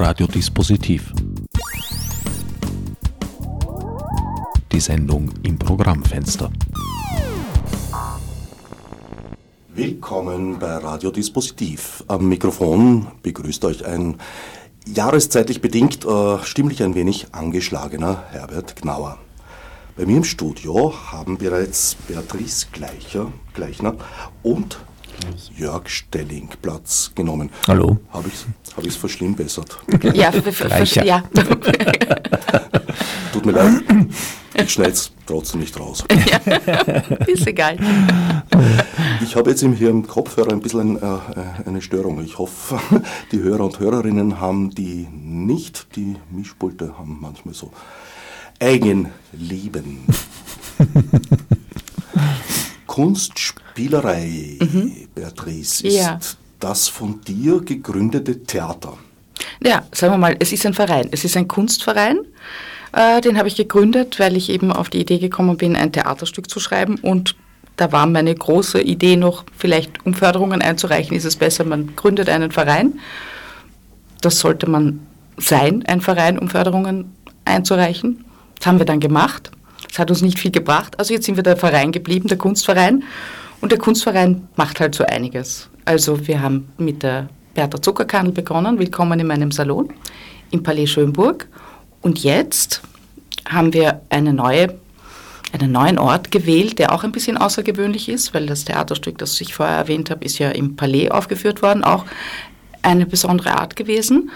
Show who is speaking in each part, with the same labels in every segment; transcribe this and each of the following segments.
Speaker 1: Radiodispositiv. Die Sendung im Programmfenster.
Speaker 2: Willkommen bei Radiodispositiv. Am Mikrofon begrüßt euch ein jahreszeitlich bedingt äh, stimmlich ein wenig angeschlagener Herbert Gnauer. Bei mir im Studio haben bereits Beatrice Gleicher, Gleichner und Jörg Stelling Platz genommen.
Speaker 1: Hallo.
Speaker 2: Habe ich es hab verschlimmbessert?
Speaker 3: Ja, ja.
Speaker 2: Tut mir leid, ich schneide es trotzdem nicht raus.
Speaker 3: Ja, ist egal.
Speaker 2: Ich habe jetzt hier im Kopfhörer ein bisschen äh, eine Störung. Ich hoffe, die Hörer und Hörerinnen haben die nicht. Die Mischpulte haben manchmal so Eigenleben. Kunstspielerei, mhm. Beatrice, ist ja. das von dir gegründete Theater.
Speaker 3: Ja, sagen wir mal, es ist ein Verein. Es ist ein Kunstverein. Äh, den habe ich gegründet, weil ich eben auf die Idee gekommen bin, ein Theaterstück zu schreiben. Und da war meine große Idee noch, vielleicht um Förderungen einzureichen, ist es besser, man gründet einen Verein. Das sollte man sein, ein Verein, um Förderungen einzureichen. Das haben wir dann gemacht. Das hat uns nicht viel gebracht. Also jetzt sind wir der Verein geblieben, der Kunstverein. Und der Kunstverein macht halt so einiges. Also wir haben mit der Bertha Zuckerkandel begonnen. Willkommen in meinem Salon im Palais Schönburg. Und jetzt haben wir eine neue, einen neuen Ort gewählt, der auch ein bisschen außergewöhnlich ist, weil das Theaterstück, das ich vorher erwähnt habe, ist ja im Palais aufgeführt worden, auch eine besondere Art gewesen.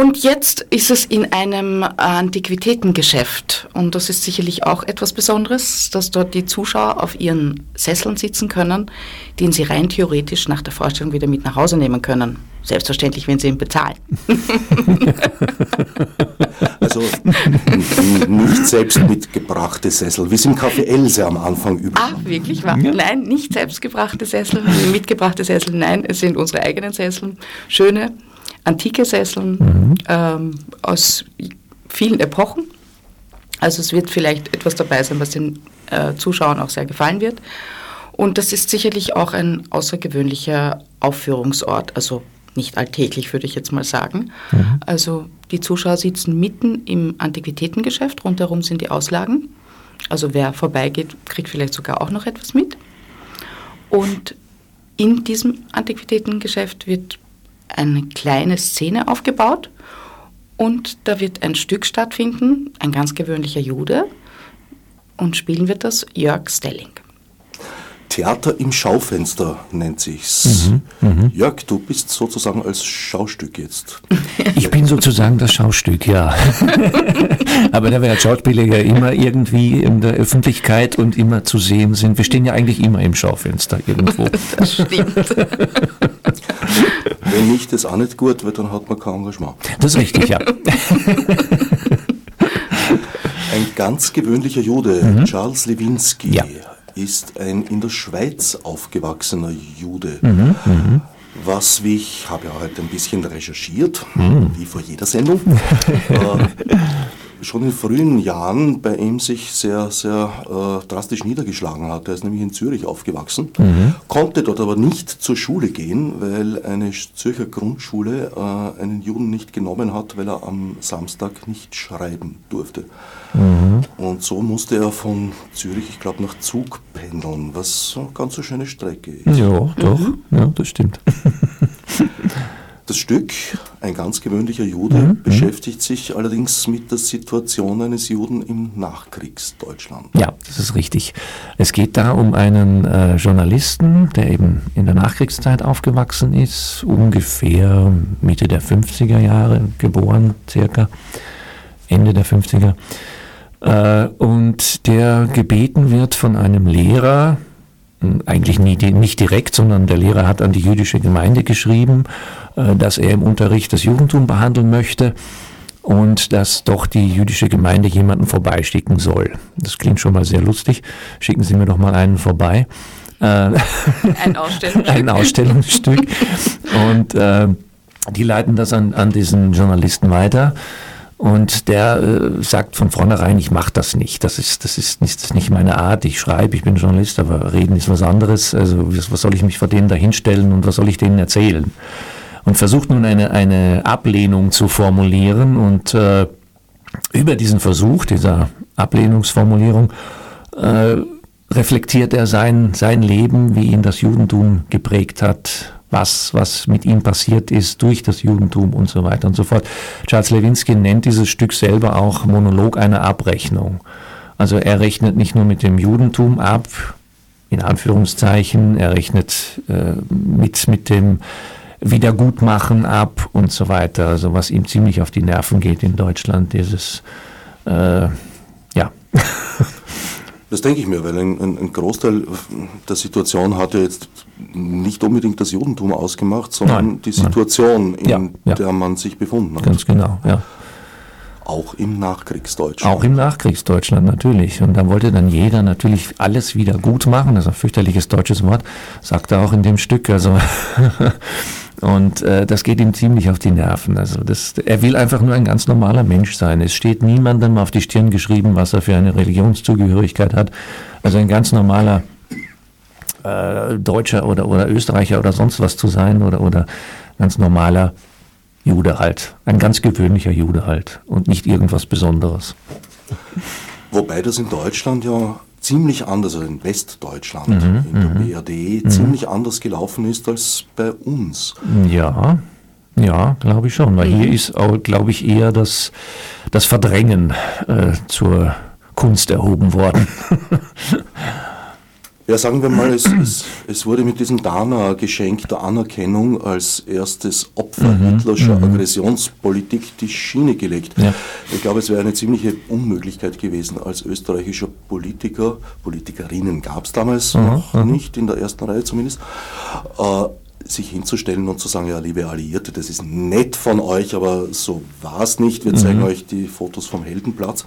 Speaker 3: Und jetzt ist es in einem Antiquitätengeschäft. Und das ist sicherlich auch etwas Besonderes, dass dort die Zuschauer auf ihren Sesseln sitzen können, den sie rein theoretisch nach der Vorstellung wieder mit nach Hause nehmen können. Selbstverständlich, wenn sie ihn bezahlen.
Speaker 2: also nicht selbst mitgebrachte Sessel, wie es im Café Else am Anfang üblich
Speaker 3: Ah, wirklich wahr? Ja. Nein, nicht selbstgebrachte Sessel, mitgebrachte Sessel, nein, es sind unsere eigenen Sesseln. Schöne, antike Sesseln mhm. ähm, aus vielen Epochen. Also es wird vielleicht etwas dabei sein, was den äh, Zuschauern auch sehr gefallen wird. Und das ist sicherlich auch ein außergewöhnlicher Aufführungsort, also nicht alltäglich, würde ich jetzt mal sagen. Mhm. Also die Zuschauer sitzen mitten im Antiquitätengeschäft, rundherum sind die Auslagen. Also wer vorbeigeht, kriegt vielleicht sogar auch noch etwas mit. Und in diesem Antiquitätengeschäft wird eine kleine Szene aufgebaut und da wird ein Stück stattfinden, ein ganz gewöhnlicher Jude und spielen wird das Jörg Stelling.
Speaker 2: Theater im Schaufenster nennt sich's. Mhm, mh. Jörg, du bist sozusagen als Schaustück jetzt.
Speaker 1: Ich bin sozusagen das Schaustück, ja. Aber da wir als Schauspieler ja immer irgendwie in der Öffentlichkeit und immer zu sehen sind, wir stehen ja eigentlich immer im Schaufenster irgendwo.
Speaker 3: Das stimmt.
Speaker 2: Wenn nicht das auch nicht gut wird, dann hat man kein Engagement.
Speaker 1: Das ist richtig, ja.
Speaker 2: Ein ganz gewöhnlicher Jude, mhm. Charles Lewinsky, ja ist ein in der Schweiz aufgewachsener Jude. Mhm, mhm. Was, wie ich habe ja heute ein bisschen recherchiert, mhm. wie vor jeder Sendung, äh, schon in frühen Jahren bei ihm sich sehr, sehr äh, drastisch niedergeschlagen hat. Er ist nämlich in Zürich aufgewachsen, mhm. konnte dort aber nicht zur Schule gehen, weil eine Zürcher Grundschule äh, einen Juden nicht genommen hat, weil er am Samstag nicht schreiben durfte. Mhm. Und so musste er von Zürich, ich glaube, nach Zug pendeln, was eine ganz so schöne Strecke ist.
Speaker 1: Ja, doch, mhm. ja, das stimmt.
Speaker 2: Das Stück, ein ganz gewöhnlicher Jude, mhm. beschäftigt sich allerdings mit der Situation eines Juden im Nachkriegsdeutschland.
Speaker 1: Ja, das ist richtig. Es geht da um einen äh, Journalisten, der eben in der Nachkriegszeit aufgewachsen ist, ungefähr Mitte der 50er Jahre geboren, circa Ende der 50er, äh, und der gebeten wird von einem Lehrer, eigentlich nie, nicht direkt, sondern der Lehrer hat an die jüdische Gemeinde geschrieben, äh, dass er im Unterricht das Judentum behandeln möchte und dass doch die jüdische Gemeinde jemanden vorbeischicken soll. Das klingt schon mal sehr lustig. Schicken Sie mir doch mal einen vorbei.
Speaker 3: Äh, Ein Ausstellungsstück.
Speaker 1: Ein Ausstellungsstück. Und äh, die leiten das an, an diesen Journalisten weiter. Und der äh, sagt von vornherein, ich mache das nicht. Das ist, das, ist nicht, das ist nicht meine Art. Ich schreibe, ich bin Journalist, aber reden ist was anderes. Also was soll ich mich vor denen da hinstellen und was soll ich denen erzählen? und versucht nun eine, eine Ablehnung zu formulieren und äh, über diesen Versuch dieser Ablehnungsformulierung äh, reflektiert er sein, sein Leben, wie ihn das Judentum geprägt hat, was, was mit ihm passiert ist durch das Judentum und so weiter und so fort. Charles Lewinsky nennt dieses Stück selber auch Monolog einer Abrechnung. Also er rechnet nicht nur mit dem Judentum ab, in Anführungszeichen, er rechnet äh, mit, mit dem Wiedergutmachen ab und so weiter. Also was ihm ziemlich auf die Nerven geht in Deutschland, dieses, äh, ja.
Speaker 2: Das denke ich mir, weil ein, ein, Großteil der Situation hat ja jetzt nicht unbedingt das Judentum ausgemacht, sondern nein, die Situation, nein. in ja, ja. der man sich befunden hat.
Speaker 1: Ganz genau, ja.
Speaker 2: Auch im Nachkriegsdeutschland.
Speaker 1: Auch im Nachkriegsdeutschland natürlich. Und da wollte dann jeder natürlich alles wieder gut machen. Das ist ein fürchterliches deutsches Wort, sagt er auch in dem Stück. Also Und äh, das geht ihm ziemlich auf die Nerven. Also das, er will einfach nur ein ganz normaler Mensch sein. Es steht niemandem auf die Stirn geschrieben, was er für eine Religionszugehörigkeit hat. Also ein ganz normaler äh, Deutscher oder, oder Österreicher oder sonst was zu sein oder, oder ganz normaler Jude halt. Ein ganz gewöhnlicher Jude halt und nicht irgendwas Besonderes.
Speaker 2: Wobei das in Deutschland ja ziemlich anders, also in Westdeutschland, mhm, in der BRD, mhm. ziemlich anders gelaufen ist als bei uns.
Speaker 1: Ja, ja, glaube ich schon. Weil hier ist, glaube ich, eher das, das Verdrängen äh, zur Kunst erhoben worden.
Speaker 2: Ja, sagen wir mal, es, es, es wurde mit diesem Dana-Geschenk der Anerkennung als erstes Opfer mhm, hitlerscher mhm. Aggressionspolitik die Schiene gelegt. Ja. Ich glaube, es wäre eine ziemliche Unmöglichkeit gewesen, als österreichischer Politiker, Politikerinnen gab es damals mhm, noch mhm. nicht, in der ersten Reihe zumindest, äh, sich hinzustellen und zu sagen, ja, liebe Alliierte, das ist nett von euch, aber so war es nicht. Wir zeigen mhm. euch die Fotos vom Heldenplatz.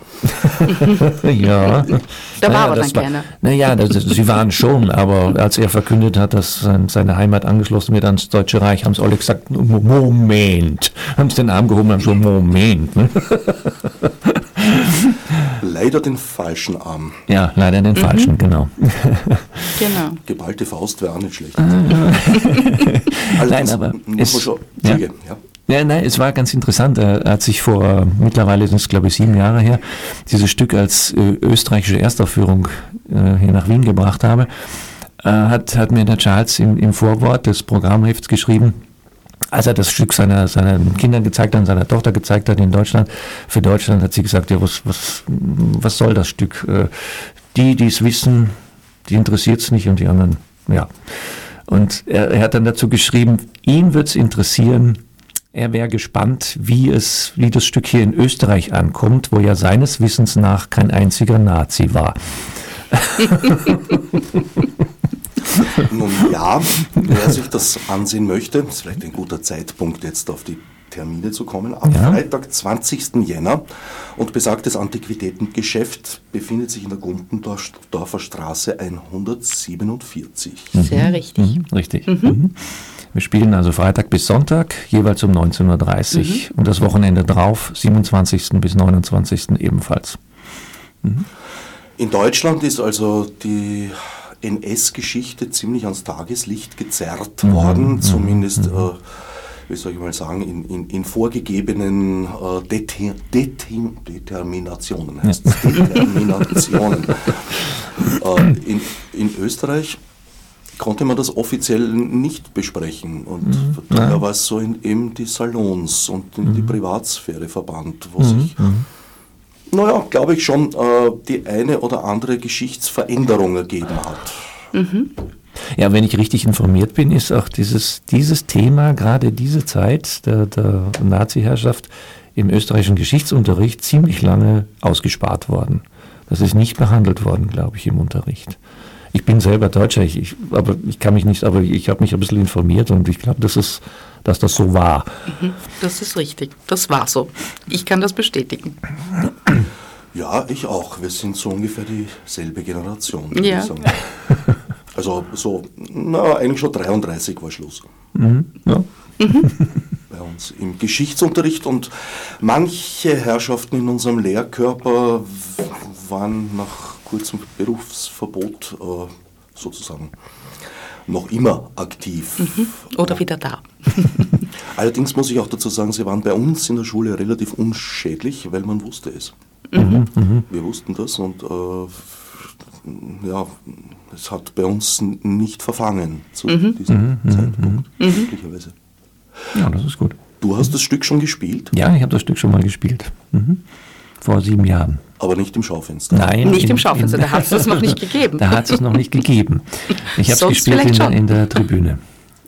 Speaker 1: ja.
Speaker 3: Da war naja, aber dann war, gerne.
Speaker 1: Naja, das, sie waren schon, aber als er verkündet hat, dass seine Heimat angeschlossen wird ans Deutsche Reich, haben sie alle gesagt, Moment. Haben sie den Arm gehoben und haben schon Moment. Ne?
Speaker 2: leider den falschen Arm.
Speaker 1: Ja, leider den mhm. falschen, genau.
Speaker 2: genau. Geballte Faust wäre auch nicht schlecht.
Speaker 1: also nein, aber es, schon, ja. ja. Ja, nein, es war ganz interessant. Er hat sich vor, mittlerweile ist es glaube ich sieben Jahre her, dieses Stück als äh, österreichische Erstaufführung äh, hier nach Wien gebracht habe, äh, hat, hat mir der Charles im, im Vorwort des Programmhefts geschrieben, als er das Stück seiner, seinen Kindern gezeigt hat, seiner Tochter gezeigt hat in Deutschland, für Deutschland hat sie gesagt, ja, was, was, was soll das Stück? Äh, die, die es wissen, die interessiert es nicht und die anderen, ja. Und er, er hat dann dazu geschrieben, ihn wird es interessieren, er wäre gespannt, wie es, wie das Stück hier in Österreich ankommt, wo ja seines Wissens nach kein einziger Nazi war.
Speaker 2: Nun ja, wer sich das ansehen möchte, ist vielleicht ein guter Zeitpunkt, jetzt auf die Termine zu kommen. Am ja. Freitag, 20. Jänner. Und besagtes Antiquitätengeschäft befindet sich in der Gumpendorfer Straße 147.
Speaker 3: Sehr richtig.
Speaker 1: Mhm, richtig. Mhm. mhm. Wir spielen also Freitag bis Sonntag, jeweils um 19.30 Uhr mhm. und das Wochenende drauf, 27. bis 29. ebenfalls.
Speaker 2: Mhm. In Deutschland ist also die NS-Geschichte ziemlich ans Tageslicht gezerrt mhm. worden, zumindest, mhm. äh, wie soll ich mal sagen, in, in, in vorgegebenen äh, Det Det Determinationen. Heißt ja. Determinationen. äh, in, in Österreich konnte man das offiziell nicht besprechen. Und mhm. da war es so in eben die Salons und in mhm. die Privatsphäre verbannt, wo mhm. sich mhm naja, glaube ich schon, äh, die eine oder andere Geschichtsveränderung ergeben hat.
Speaker 1: Mhm. Ja, wenn ich richtig informiert bin, ist auch dieses, dieses Thema, gerade diese Zeit der, der Nazi-Herrschaft im österreichischen Geschichtsunterricht ziemlich lange ausgespart worden. Das ist nicht behandelt worden, glaube ich, im Unterricht. Ich bin selber Deutscher, ich, ich, aber ich kann mich nicht, aber ich habe mich ein bisschen informiert und ich glaube, das ist dass das so war.
Speaker 3: Mhm, das ist richtig. Das war so. Ich kann das bestätigen.
Speaker 2: Ja, ich auch. Wir sind so ungefähr dieselbe Generation.
Speaker 3: Ja.
Speaker 2: Also so, na, eigentlich schon 33 war Schluss. Mhm, ja. Bei uns im Geschichtsunterricht und manche Herrschaften in unserem Lehrkörper waren nach kurzem Berufsverbot äh, sozusagen noch immer aktiv.
Speaker 3: Mhm. Oder wieder da.
Speaker 2: Allerdings muss ich auch dazu sagen, sie waren bei uns in der Schule relativ unschädlich, weil man wusste es. Mhm. Wir wussten das und äh, ja, es hat bei uns nicht verfangen zu mhm. diesem mhm. Zeitpunkt,
Speaker 1: glücklicherweise. Ja, das ist gut.
Speaker 2: Du hast das Stück schon gespielt?
Speaker 1: Ja, ich habe das Stück schon mal gespielt. Mhm. Vor sieben Jahren.
Speaker 2: Aber nicht im Schaufenster?
Speaker 1: Nein.
Speaker 3: Nicht in, im Schaufenster, in, da hat es das noch nicht gegeben.
Speaker 1: Da hat es noch nicht gegeben. Ich habe es gespielt in, in, der Tribüne.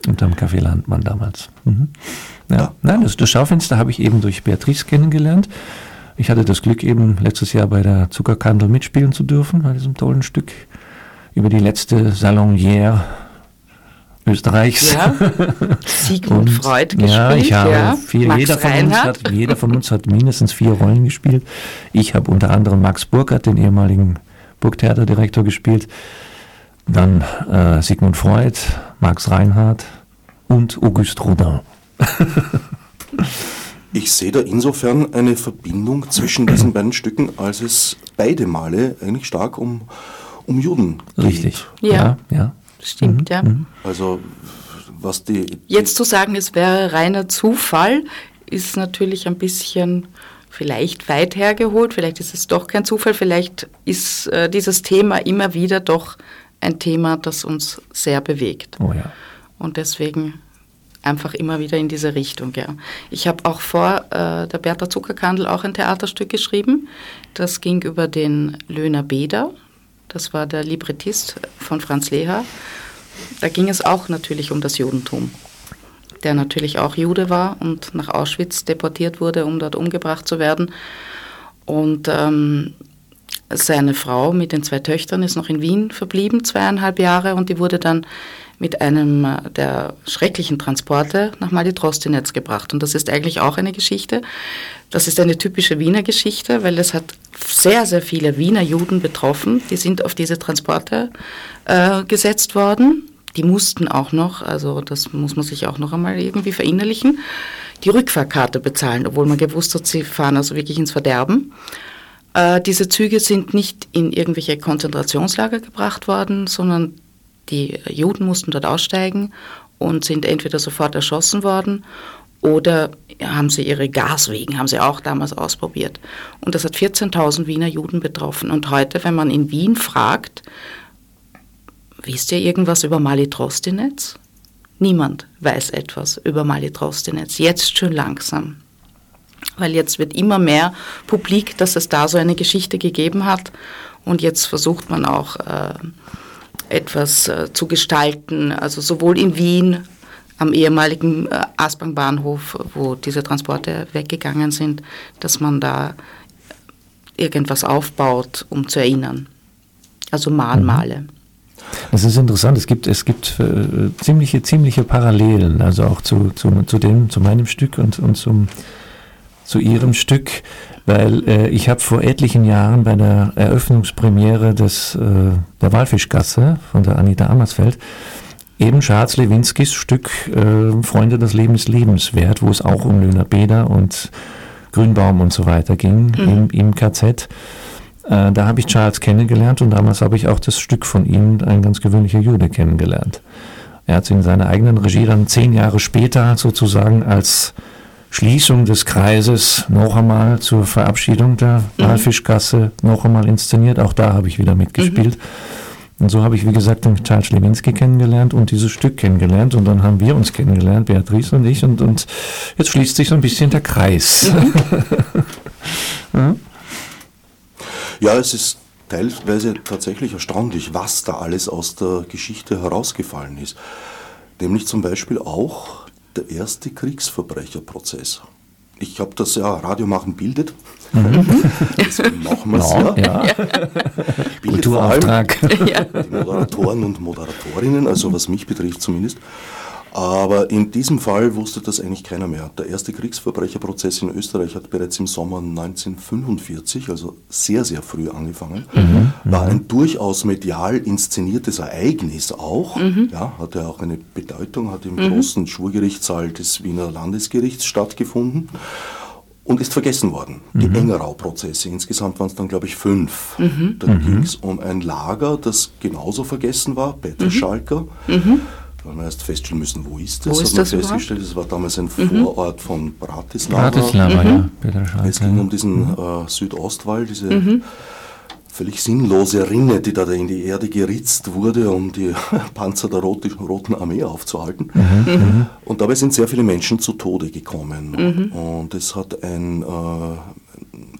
Speaker 1: Unterm Café Landmann damals. Mhm. Ja. ja. Nein, das, das Schaufenster habe ich eben durch Beatrice kennengelernt. Ich hatte das Glück, eben letztes Jahr bei der Zuckerkandel mitspielen zu dürfen, bei diesem tollen Stück über die letzte Salonière Österreichs. Ja.
Speaker 3: Sigmund Freud gespielt.
Speaker 1: Ja, ich habe ja. Vier, jeder, von uns hat, jeder von uns hat mindestens vier Rollen gespielt. Ich habe unter anderem Max Burkhardt, den ehemaligen Burgtheaterdirektor, gespielt. Dann äh, Sigmund Freud, Max Reinhardt und Auguste Rodin.
Speaker 2: Ich sehe da insofern eine Verbindung zwischen diesen beiden Stücken, als es beide Male eigentlich stark um, um Juden
Speaker 1: geht. Richtig. Ja, ja. ja.
Speaker 3: Stimmt, mhm. ja. Mhm.
Speaker 2: Also was die, die
Speaker 3: Jetzt zu sagen, es wäre reiner Zufall, ist natürlich ein bisschen vielleicht weit hergeholt, vielleicht ist es doch kein Zufall, vielleicht ist äh, dieses Thema immer wieder doch ein Thema, das uns sehr bewegt.
Speaker 1: Oh ja.
Speaker 3: Und deswegen einfach immer wieder in diese Richtung. Ja. Ich habe auch vor äh, der Bertha Zuckerkandel auch ein Theaterstück geschrieben. Das ging über den Löhner Beder. Das war der Librettist von Franz Leher. Da ging es auch natürlich um das Judentum, der natürlich auch Jude war und nach Auschwitz deportiert wurde, um dort umgebracht zu werden. Und ähm, seine Frau mit den zwei Töchtern ist noch in Wien verblieben, zweieinhalb Jahre, und die wurde dann mit einem der schrecklichen Transporte nach Malitrostinetz gebracht. Und das ist eigentlich auch eine Geschichte. Das ist eine typische Wiener Geschichte, weil es hat sehr, sehr viele Wiener Juden betroffen. Die sind auf diese Transporte äh, gesetzt worden. Die mussten auch noch, also das muss man sich auch noch einmal irgendwie verinnerlichen, die Rückfahrkarte bezahlen, obwohl man gewusst hat, sie fahren also wirklich ins Verderben. Äh, diese Züge sind nicht in irgendwelche Konzentrationslager gebracht worden, sondern die Juden mussten dort aussteigen und sind entweder sofort erschossen worden oder haben sie ihre Gaswegen, haben sie auch damals ausprobiert. Und das hat 14.000 Wiener Juden betroffen. Und heute, wenn man in Wien fragt, wisst ihr irgendwas über Malitrostinetz? Niemand weiß etwas über Malitrostinetz. Jetzt schon langsam. Weil jetzt wird immer mehr publik, dass es da so eine Geschichte gegeben hat. Und jetzt versucht man auch äh, etwas äh, zu gestalten, also sowohl in Wien am ehemaligen äh, Aspang-Bahnhof, wo diese Transporte weggegangen sind, dass man da irgendwas aufbaut, um zu erinnern. Also Mahnmale.
Speaker 1: Das ist interessant. Es gibt, es gibt äh, ziemliche, ziemliche Parallelen, also auch zu, zu, zu, dem, zu meinem Stück und, und zum, zu Ihrem Stück, weil äh, ich habe vor etlichen Jahren bei der Eröffnungspremiere des, äh, der Walfischgasse von der Anita Ammersfeld eben Charles Lewinskis Stück äh, Freunde des Lebens lebenswert, wo es auch um Löhner Beder und Grünbaum und so weiter ging mhm. im, im KZ. Äh, da habe ich Charles kennengelernt und damals habe ich auch das Stück von ihm, ein ganz gewöhnlicher Jude, kennengelernt. Er hat es in seiner eigenen Regie dann zehn Jahre später sozusagen als Schließung des Kreises noch einmal zur Verabschiedung der mhm. Walfischgasse noch einmal inszeniert. Auch da habe ich wieder mitgespielt. Mhm. Und so habe ich, wie gesagt, den Charles Lewinsky kennengelernt und dieses Stück kennengelernt. Und dann haben wir uns kennengelernt, Beatrice und ich. Und, und jetzt schließt sich so ein bisschen der Kreis.
Speaker 2: ja? ja, es ist teilweise tatsächlich erstaunlich, was da alles aus der Geschichte herausgefallen ist. Nämlich zum Beispiel auch der erste Kriegsverbrecherprozess. Ich habe das ja, Radio machen bildet. Mhm. Das machen wir es ja. ja. ja.
Speaker 1: Kulturauftrag.
Speaker 2: Die Moderatoren und Moderatorinnen, also was mich betrifft zumindest. Aber in diesem Fall wusste das eigentlich keiner mehr. Der erste Kriegsverbrecherprozess in Österreich hat bereits im Sommer 1945, also sehr, sehr früh angefangen. Mhm, War ein durchaus medial inszeniertes Ereignis auch. Mhm. Ja, hatte auch eine Bedeutung, hat im mhm. großen Schwurgerichtssaal des Wiener Landesgerichts stattgefunden und ist vergessen worden. Die mhm. Engerau-Prozesse, insgesamt waren es dann, glaube ich, fünf. Mhm. Da mhm. ging es um ein Lager, das genauso vergessen war, Peter mhm. Schalker. Mhm weil wir erst feststellen müssen, wo ist das?
Speaker 3: Wo ist
Speaker 2: hat man
Speaker 3: das
Speaker 2: festgestellt, es war damals ein Vorort von Bratislava.
Speaker 1: Bratislava, ja, Peter
Speaker 2: Es ging um diesen äh, Südostwall, diese völlig sinnlose Rinne, die da in die Erde geritzt wurde, um die Panzer der Rot Roten Armee aufzuhalten. Und dabei sind sehr viele Menschen zu Tode gekommen. Und es hat ein, äh,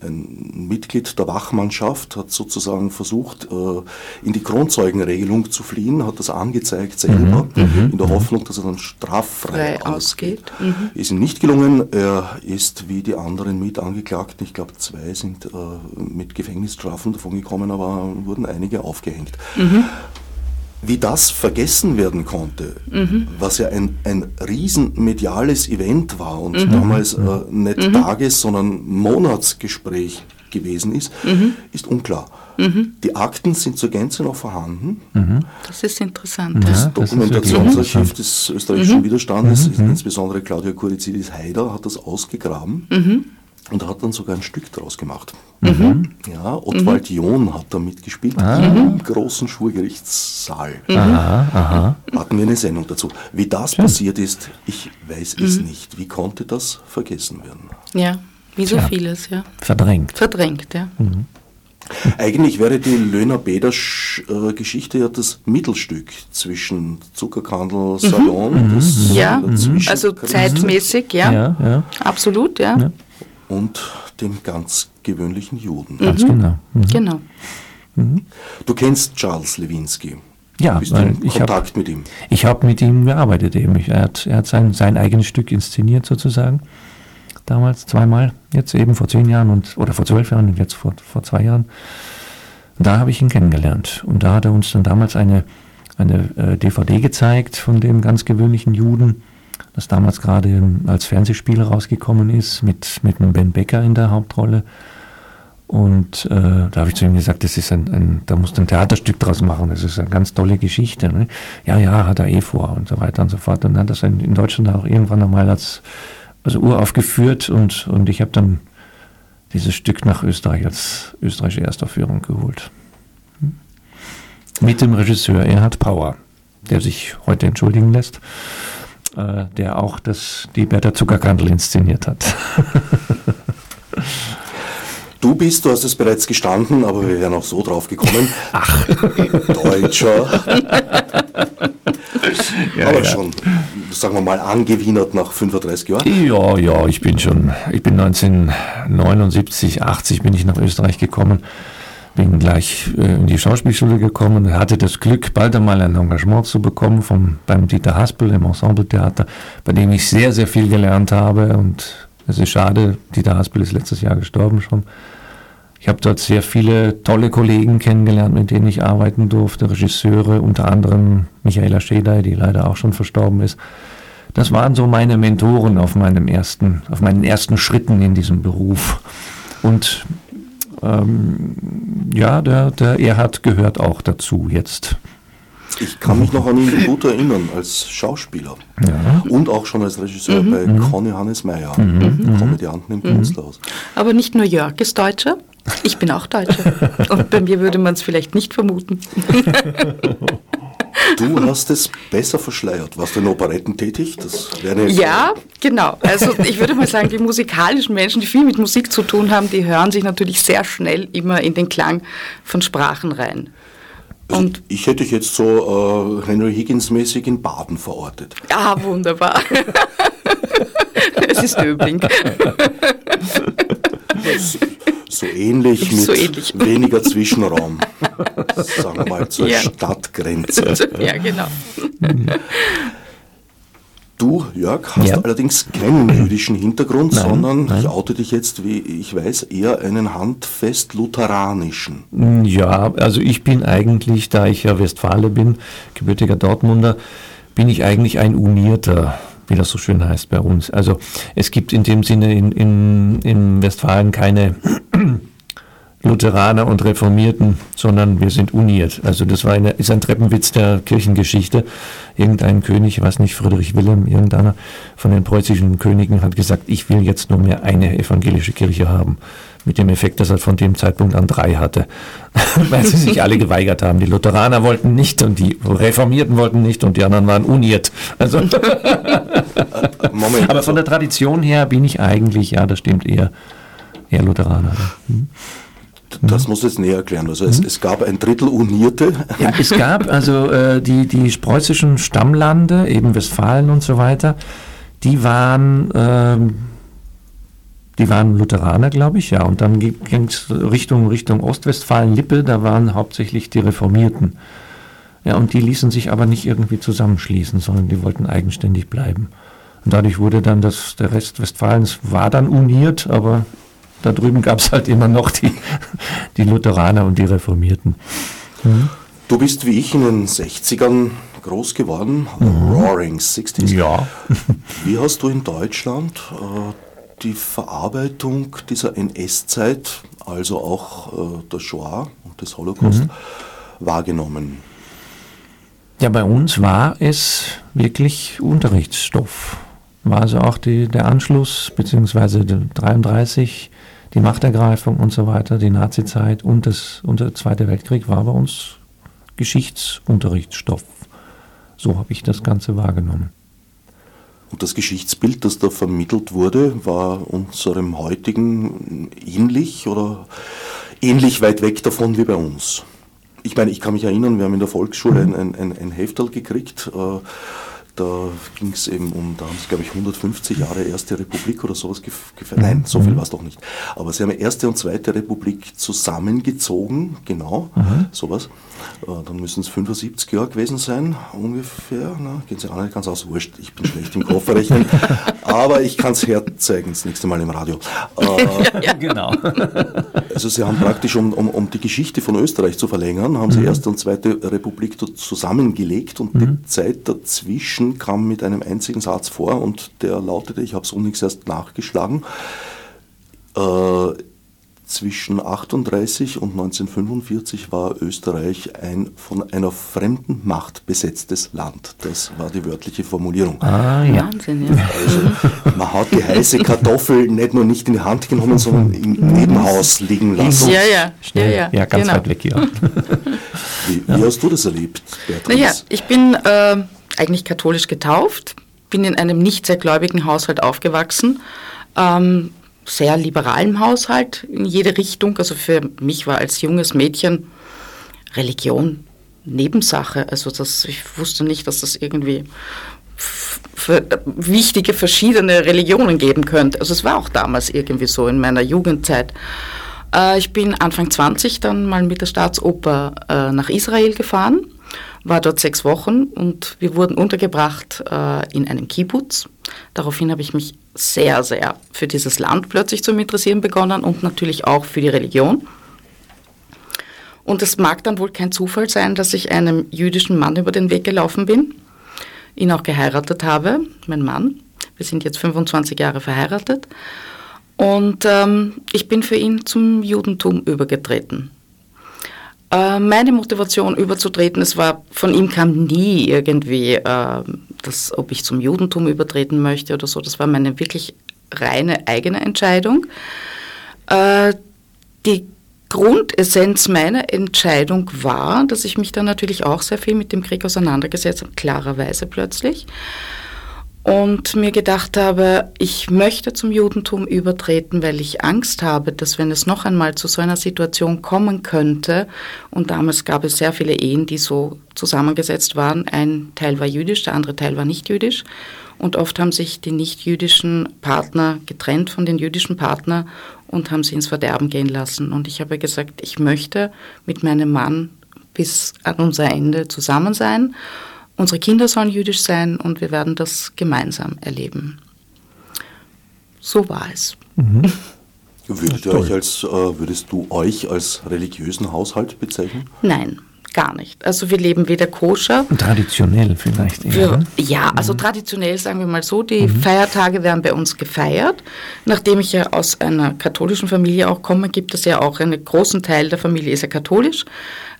Speaker 2: ein Mitglied der Wachmannschaft hat sozusagen versucht, äh, in die Kronzeugenregelung zu fliehen, hat das angezeigt selber, in der Hoffnung, dass er dann straffrei
Speaker 3: Frei ausgeht.
Speaker 2: ausgeht. Ist ihm nicht gelungen. Er ist wie die anderen Mitangeklagten, ich glaube zwei sind äh, mit Gefängnisstrafen davongekommen, aber wurden einige aufgehängt. Wie das vergessen werden konnte, was ja ein, ein riesen mediales Event war und damals äh, nicht Tages-, sondern Monatsgespräch gewesen ist, ist unklar. Die Akten sind zur Gänze noch vorhanden.
Speaker 3: Das ist interessant.
Speaker 1: Ja.
Speaker 3: Ja.
Speaker 2: Das
Speaker 1: ist
Speaker 2: Dokumentationsarchiv des österreichischen Widerstandes, insbesondere Claudia Kurizidis Haider, hat das ausgegraben und hat dann sogar ein Stück daraus gemacht. Ja, Ottwald John hat da mitgespielt im großen Schwurgerichtssaal.
Speaker 1: Aha, aha.
Speaker 2: Hatten wir eine Sendung dazu. Wie das passiert ist, ich weiß es nicht. Wie konnte das vergessen werden?
Speaker 3: ja, wie so
Speaker 1: Tja.
Speaker 3: vieles, ja.
Speaker 1: Verdrängt.
Speaker 3: Verdrängt, ja.
Speaker 2: Eigentlich wäre die Löhner-Beder-Geschichte ja das Mittelstück zwischen Zuckerkandel, Salon, das
Speaker 3: Ja,
Speaker 2: dazwischen
Speaker 3: also zeitmäßig, ja.
Speaker 1: Ja, ja,
Speaker 3: Absolut, ja.
Speaker 1: Ja.
Speaker 2: Und dem ganz gewöhnlichen Juden.
Speaker 1: ganz genau. Mhm.
Speaker 3: Genau.
Speaker 2: Du kennst Charles Lewinsky.
Speaker 1: Ja,
Speaker 2: du bist
Speaker 1: weil
Speaker 2: in
Speaker 1: ich hab-
Speaker 2: Kontakt mit ihm.
Speaker 1: Ich habe mit ihm gearbeitet eben. Ich, er hat, er hat sein, sein eigenes Stück inszeniert sozusagen. Damals zweimal, jetzt eben vor zehn Jahren und oder vor zwölf Jahren und jetzt vor, vor zwei Jahren. Da habe ich ihn kennengelernt. Und da hat er uns dann damals eine, eine äh, DVD gezeigt von dem ganz gewöhnlichen Juden, das damals gerade als Fernsehspiel rausgekommen ist, mit, mit einem Ben Becker in der Hauptrolle. Und äh, da habe ich zu ihm gesagt, das ist ein, ein, da musst du ein Theaterstück draus machen, das ist eine ganz tolle Geschichte. Ne? Ja, ja, hat er eh vor und so weiter und so fort. Und dann hat das in, Deutschland auch irgendwann einmal als, als uraufgeführt und, und ich habe dann dieses Stück nach Österreich als österreichische Erstaufführung geholt. Mit dem Regisseur Erhard Pauer, der sich heute entschuldigen lässt, äh, der auch das, die Bertha Zuckerkandel inszeniert hat.
Speaker 2: Du bist, du hast es bereits gestanden, aber wir wären auch so drauf gekommen. Ach. Deutscher. aber schon, sagen wir mal, angewienert nach 35 Jahren.
Speaker 1: Ja, ja, ich bin schon, ich bin 1979, 80 bin ich nach Österreich gekommen, bin gleich äh, in die Schauspielschule gekommen und hatte das Glück, bald einmal ein Engagement zu bekommen vom, beim Dieter Haspel im Ensembletheater, bei dem ich sehr, sehr viel gelernt habe und es ist schade, Dieter Haspel ist letztes Jahr gestorben schon. Ich habe dort sehr viele tolle Kollegen kennengelernt, mit denen ich arbeiten durfte, Regisseure, unter anderem Michaela Schedey, die leider auch schon verstorben ist. Das waren so meine Mentoren auf meinem ersten, auf meinen ersten Schritten in diesem Beruf. Und ähm, ja, der, der Erhard gehört auch dazu jetzt.
Speaker 2: Ich kann mich noch an ihn gut erinnern als Schauspieler
Speaker 1: Ja.
Speaker 2: und auch schon als Regisseur bei Conny Hannes Meyer, Komödianten im Kunsthaus.
Speaker 3: Aber nicht nur Jörg ist Deutscher, ich bin auch Deutscher. Und bei mir würde man es vielleicht nicht vermuten.
Speaker 2: Du hast es besser verschleiert. Warst du in Operetten tätig? Das
Speaker 3: Ja, genau. Also ich würde mal sagen, die musikalischen Menschen, die viel mit Musik zu tun haben, die hören sich natürlich sehr schnell immer in den Klang von Sprachen rein. Und
Speaker 2: Ich hätte dich jetzt so äh, Henry Higgins mäßig in Baden verortet.
Speaker 3: ah, wunderbar. es ist Döbling.
Speaker 2: So ähnlich mit
Speaker 3: So ähnlich.
Speaker 2: weniger Zwischenraum. Sagen wir mal zur
Speaker 3: Ja.
Speaker 2: Stadtgrenze.
Speaker 3: ja, genau.
Speaker 2: Du, Jörg, hast
Speaker 1: Ja.
Speaker 2: allerdings keinen jüdischen Hintergrund,
Speaker 1: Nein,
Speaker 2: sondern
Speaker 1: nein.
Speaker 2: ich oute dich jetzt, wie ich weiß, eher einen handfest lutheranischen.
Speaker 1: Ja, also ich bin eigentlich, da ich ja Westfale bin, gebürtiger Dortmunder, bin ich eigentlich ein Unierter, wie das so schön heißt bei uns. Also es gibt in dem Sinne in, in, in Westfalen keine, Lutheraner und Reformierten, sondern wir sind uniert. Also das war eine, ist ein Treppenwitz der Kirchengeschichte. Irgendein König, ich weiß nicht, Friedrich Wilhelm, irgendeiner von den preußischen Königen hat gesagt, ich will jetzt nur mehr eine evangelische Kirche haben. Mit dem Effekt, dass er von dem Zeitpunkt an drei hatte. Weil sie sich alle geweigert haben. Die Lutheraner wollten nicht und die Reformierten wollten nicht und die anderen waren uniert. Also Moment. Aber von der Tradition her bin ich eigentlich, ja, das stimmt eher, eher Lutheraner. Hm?
Speaker 2: Das muss jetzt näher erklären. Also es, mhm. es, gab ein Drittel Unierte.
Speaker 1: Ja, es gab also äh, die, die preußischen Stammlande, eben Westfalen und so weiter, die waren, ähm, die waren Lutheraner, glaube ich, ja. Und dann ging es Richtung, Richtung Ostwestfalen-Lippe, da waren hauptsächlich die Reformierten. Ja, und die ließen sich aber nicht irgendwie zusammenschließen, sondern die wollten eigenständig bleiben. Und dadurch wurde dann das, der Rest Westfalens war dann uniert, aber da drüben gab es halt immer noch die, die Lutheraner und die Reformierten.
Speaker 2: Mhm. Du bist wie ich in den 60ern groß geworden, mhm. Roaring 60s.
Speaker 1: Ja.
Speaker 2: wie hast du in Deutschland äh, die Verarbeitung dieser NS-Zeit, also auch äh, der Shoah und des Holocaust, mhm. wahrgenommen?
Speaker 1: Ja, bei uns war es wirklich Unterrichtsstoff. War also auch die, der Anschluss, beziehungsweise 33 die Machtergreifung und so weiter, die Nazizeit und, das, und der Zweite Weltkrieg war bei uns Geschichtsunterrichtsstoff. So habe ich das Ganze wahrgenommen.
Speaker 2: Und das Geschichtsbild, das da vermittelt wurde, war unserem heutigen ähnlich oder ähnlich weit weg davon wie bei uns? Ich meine, ich kann mich erinnern, wir haben in der Volksschule ein, ein, ein, Heftel gekriegt. Äh, da ging es eben um, da haben sie, glaube ich, 150 Jahre Erste Republik oder sowas gefeiert. Nein, so viel mhm. war es doch nicht. Aber sie haben Erste und Zweite Republik zusammengezogen, genau, mhm. sowas. Äh, dann müssen es 75 Jahre gewesen sein, ungefähr. Na, gehen Sie auch nicht ganz aus, wurscht, ich bin schlecht im Kopfrechnen. aber ich kann es herzeigen, das nächste Mal im Radio.
Speaker 1: Äh, ja, genau.
Speaker 2: Also sie haben praktisch, um, um, um die Geschichte von Österreich zu verlängern, haben sie mhm. Erste und Zweite Republik zusammengelegt und mhm. die Zeit dazwischen kam mit einem einzigen Satz vor und der lautete, ich habe es unlängst erst nachgeschlagen, äh, zwischen 38 und 1945 war Österreich ein von einer fremden Macht besetztes Land. Das war die wörtliche Formulierung.
Speaker 1: Ah, ja. Wahnsinn, ja.
Speaker 2: Also, man hat die heiße Kartoffel nicht nur nicht in die Hand genommen, sondern im Nebenhaus liegen lassen.
Speaker 3: Ja, ja,
Speaker 1: ja, ja, ja ganz genau. weit weg, ja.
Speaker 2: Wie, wie hast du das erlebt,
Speaker 3: Beatrice? Naja, ich bin äh, eigentlich katholisch getauft, bin in einem nicht sehr gläubigen Haushalt aufgewachsen. Ähm, sehr liberalem Haushalt in jede Richtung. Also für mich war als junges Mädchen Religion Nebensache. Also das, ich wusste nicht, dass das irgendwie wichtige verschiedene Religionen geben könnte. Also es war auch damals irgendwie so in meiner Jugendzeit. Äh, ich bin Anfang 20 dann mal mit der Staatsoper äh, nach Israel gefahren, war dort sechs Wochen und wir wurden untergebracht äh, in einem Kibbutz. Daraufhin habe ich mich sehr, sehr für dieses Land plötzlich zu interessieren begonnen und natürlich auch für die Religion. Und es mag dann wohl kein Zufall sein, dass ich einem jüdischen Mann über den Weg gelaufen bin, ihn auch geheiratet habe, mein Mann. Wir sind jetzt 25 Jahre verheiratet. Und ähm, ich bin für ihn zum Judentum übergetreten. Äh, meine Motivation überzutreten, es war, von ihm kam nie irgendwie, äh, ob ich zum Judentum übertreten möchte oder so. Das war meine wirklich reine eigene Entscheidung. Äh, die Grundessenz meiner Entscheidung war, dass ich mich dann natürlich auch sehr viel mit dem Krieg auseinandergesetzt habe, klarerweise plötzlich und mir gedacht habe, ich möchte zum Judentum übertreten, weil ich Angst habe, dass wenn es noch einmal zu so einer Situation kommen könnte, und damals gab es sehr viele Ehen, die so zusammengesetzt waren, ein Teil war jüdisch, der andere Teil war nicht jüdisch, und oft haben sich die nicht-jüdischen Partner getrennt von den jüdischen Partnern und haben sie ins Verderben gehen lassen. Und ich habe gesagt, ich möchte mit meinem Mann bis an unser Ende zusammen sein Unsere Kinder sollen jüdisch sein und wir werden das gemeinsam erleben. So war es. Mhm.
Speaker 2: Würdet ihr euch als, äh, würdest du euch als religiösen Haushalt bezeichnen?
Speaker 3: Nein, gar nicht. Also wir leben weder koscher.
Speaker 1: Traditionell vielleicht.
Speaker 3: Eher, wir, ne? ja, also mhm. traditionell sagen wir mal so, die mhm. Feiertage werden bei uns gefeiert. Nachdem ich ja aus einer katholischen Familie auch komme, gibt es ja auch einen großen Teil der Familie ist ja katholisch.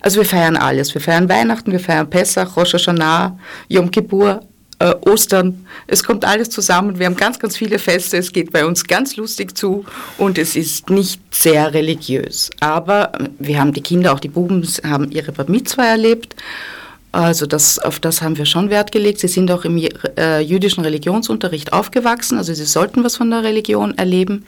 Speaker 3: Also wir feiern alles. Wir feiern Weihnachten, wir feiern Pessach, Rosh Hashanah, Yom Kippur, äh, Ostern. Es kommt alles zusammen. Wir haben ganz, ganz viele Feste. Es geht bei uns ganz lustig zu und es ist nicht sehr religiös. Aber wir haben die Kinder, auch die Buben, haben ihre Bar Mitzwa erlebt. Also das, auf das haben wir schon Wert gelegt. Sie sind auch im äh, jüdischen Religionsunterricht aufgewachsen, also sie sollten was von der Religion erleben.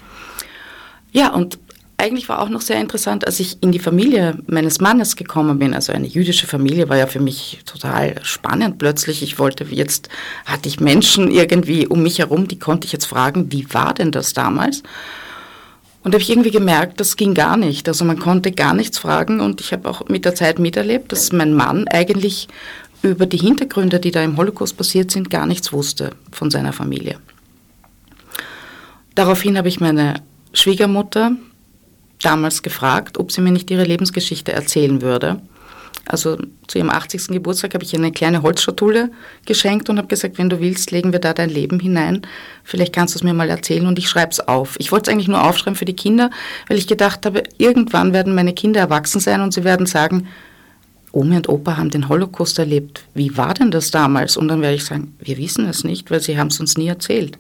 Speaker 3: Ja, und eigentlich war auch noch sehr interessant, als ich in die Familie meines Mannes gekommen bin. Also eine jüdische Familie war ja für mich total spannend plötzlich. Ich wollte jetzt, hatte ich Menschen irgendwie um mich herum, die konnte ich jetzt fragen, wie war denn das damals? Und habe ich irgendwie gemerkt, das ging gar nicht. Also man konnte gar nichts fragen und ich habe auch mit der Zeit miterlebt, dass mein Mann eigentlich über die Hintergründe, die da im Holocaust passiert sind, gar nichts wusste von seiner Familie. Daraufhin habe ich meine Schwiegermutter, damals gefragt, ob sie mir nicht ihre Lebensgeschichte erzählen würde. Also zu ihrem 80. Geburtstag habe ich ihr eine kleine Holzschatulle geschenkt und habe gesagt, wenn du willst, legen wir da dein Leben hinein. Vielleicht kannst du es mir mal erzählen und ich schreibe es auf. Ich wollte es eigentlich nur aufschreiben für die Kinder, weil ich gedacht habe, irgendwann werden meine Kinder erwachsen sein und sie werden sagen, Oma und Opa haben den Holocaust erlebt. Wie war denn das damals? Und dann werde ich sagen, wir wissen es nicht, weil sie haben es uns nie erzählt.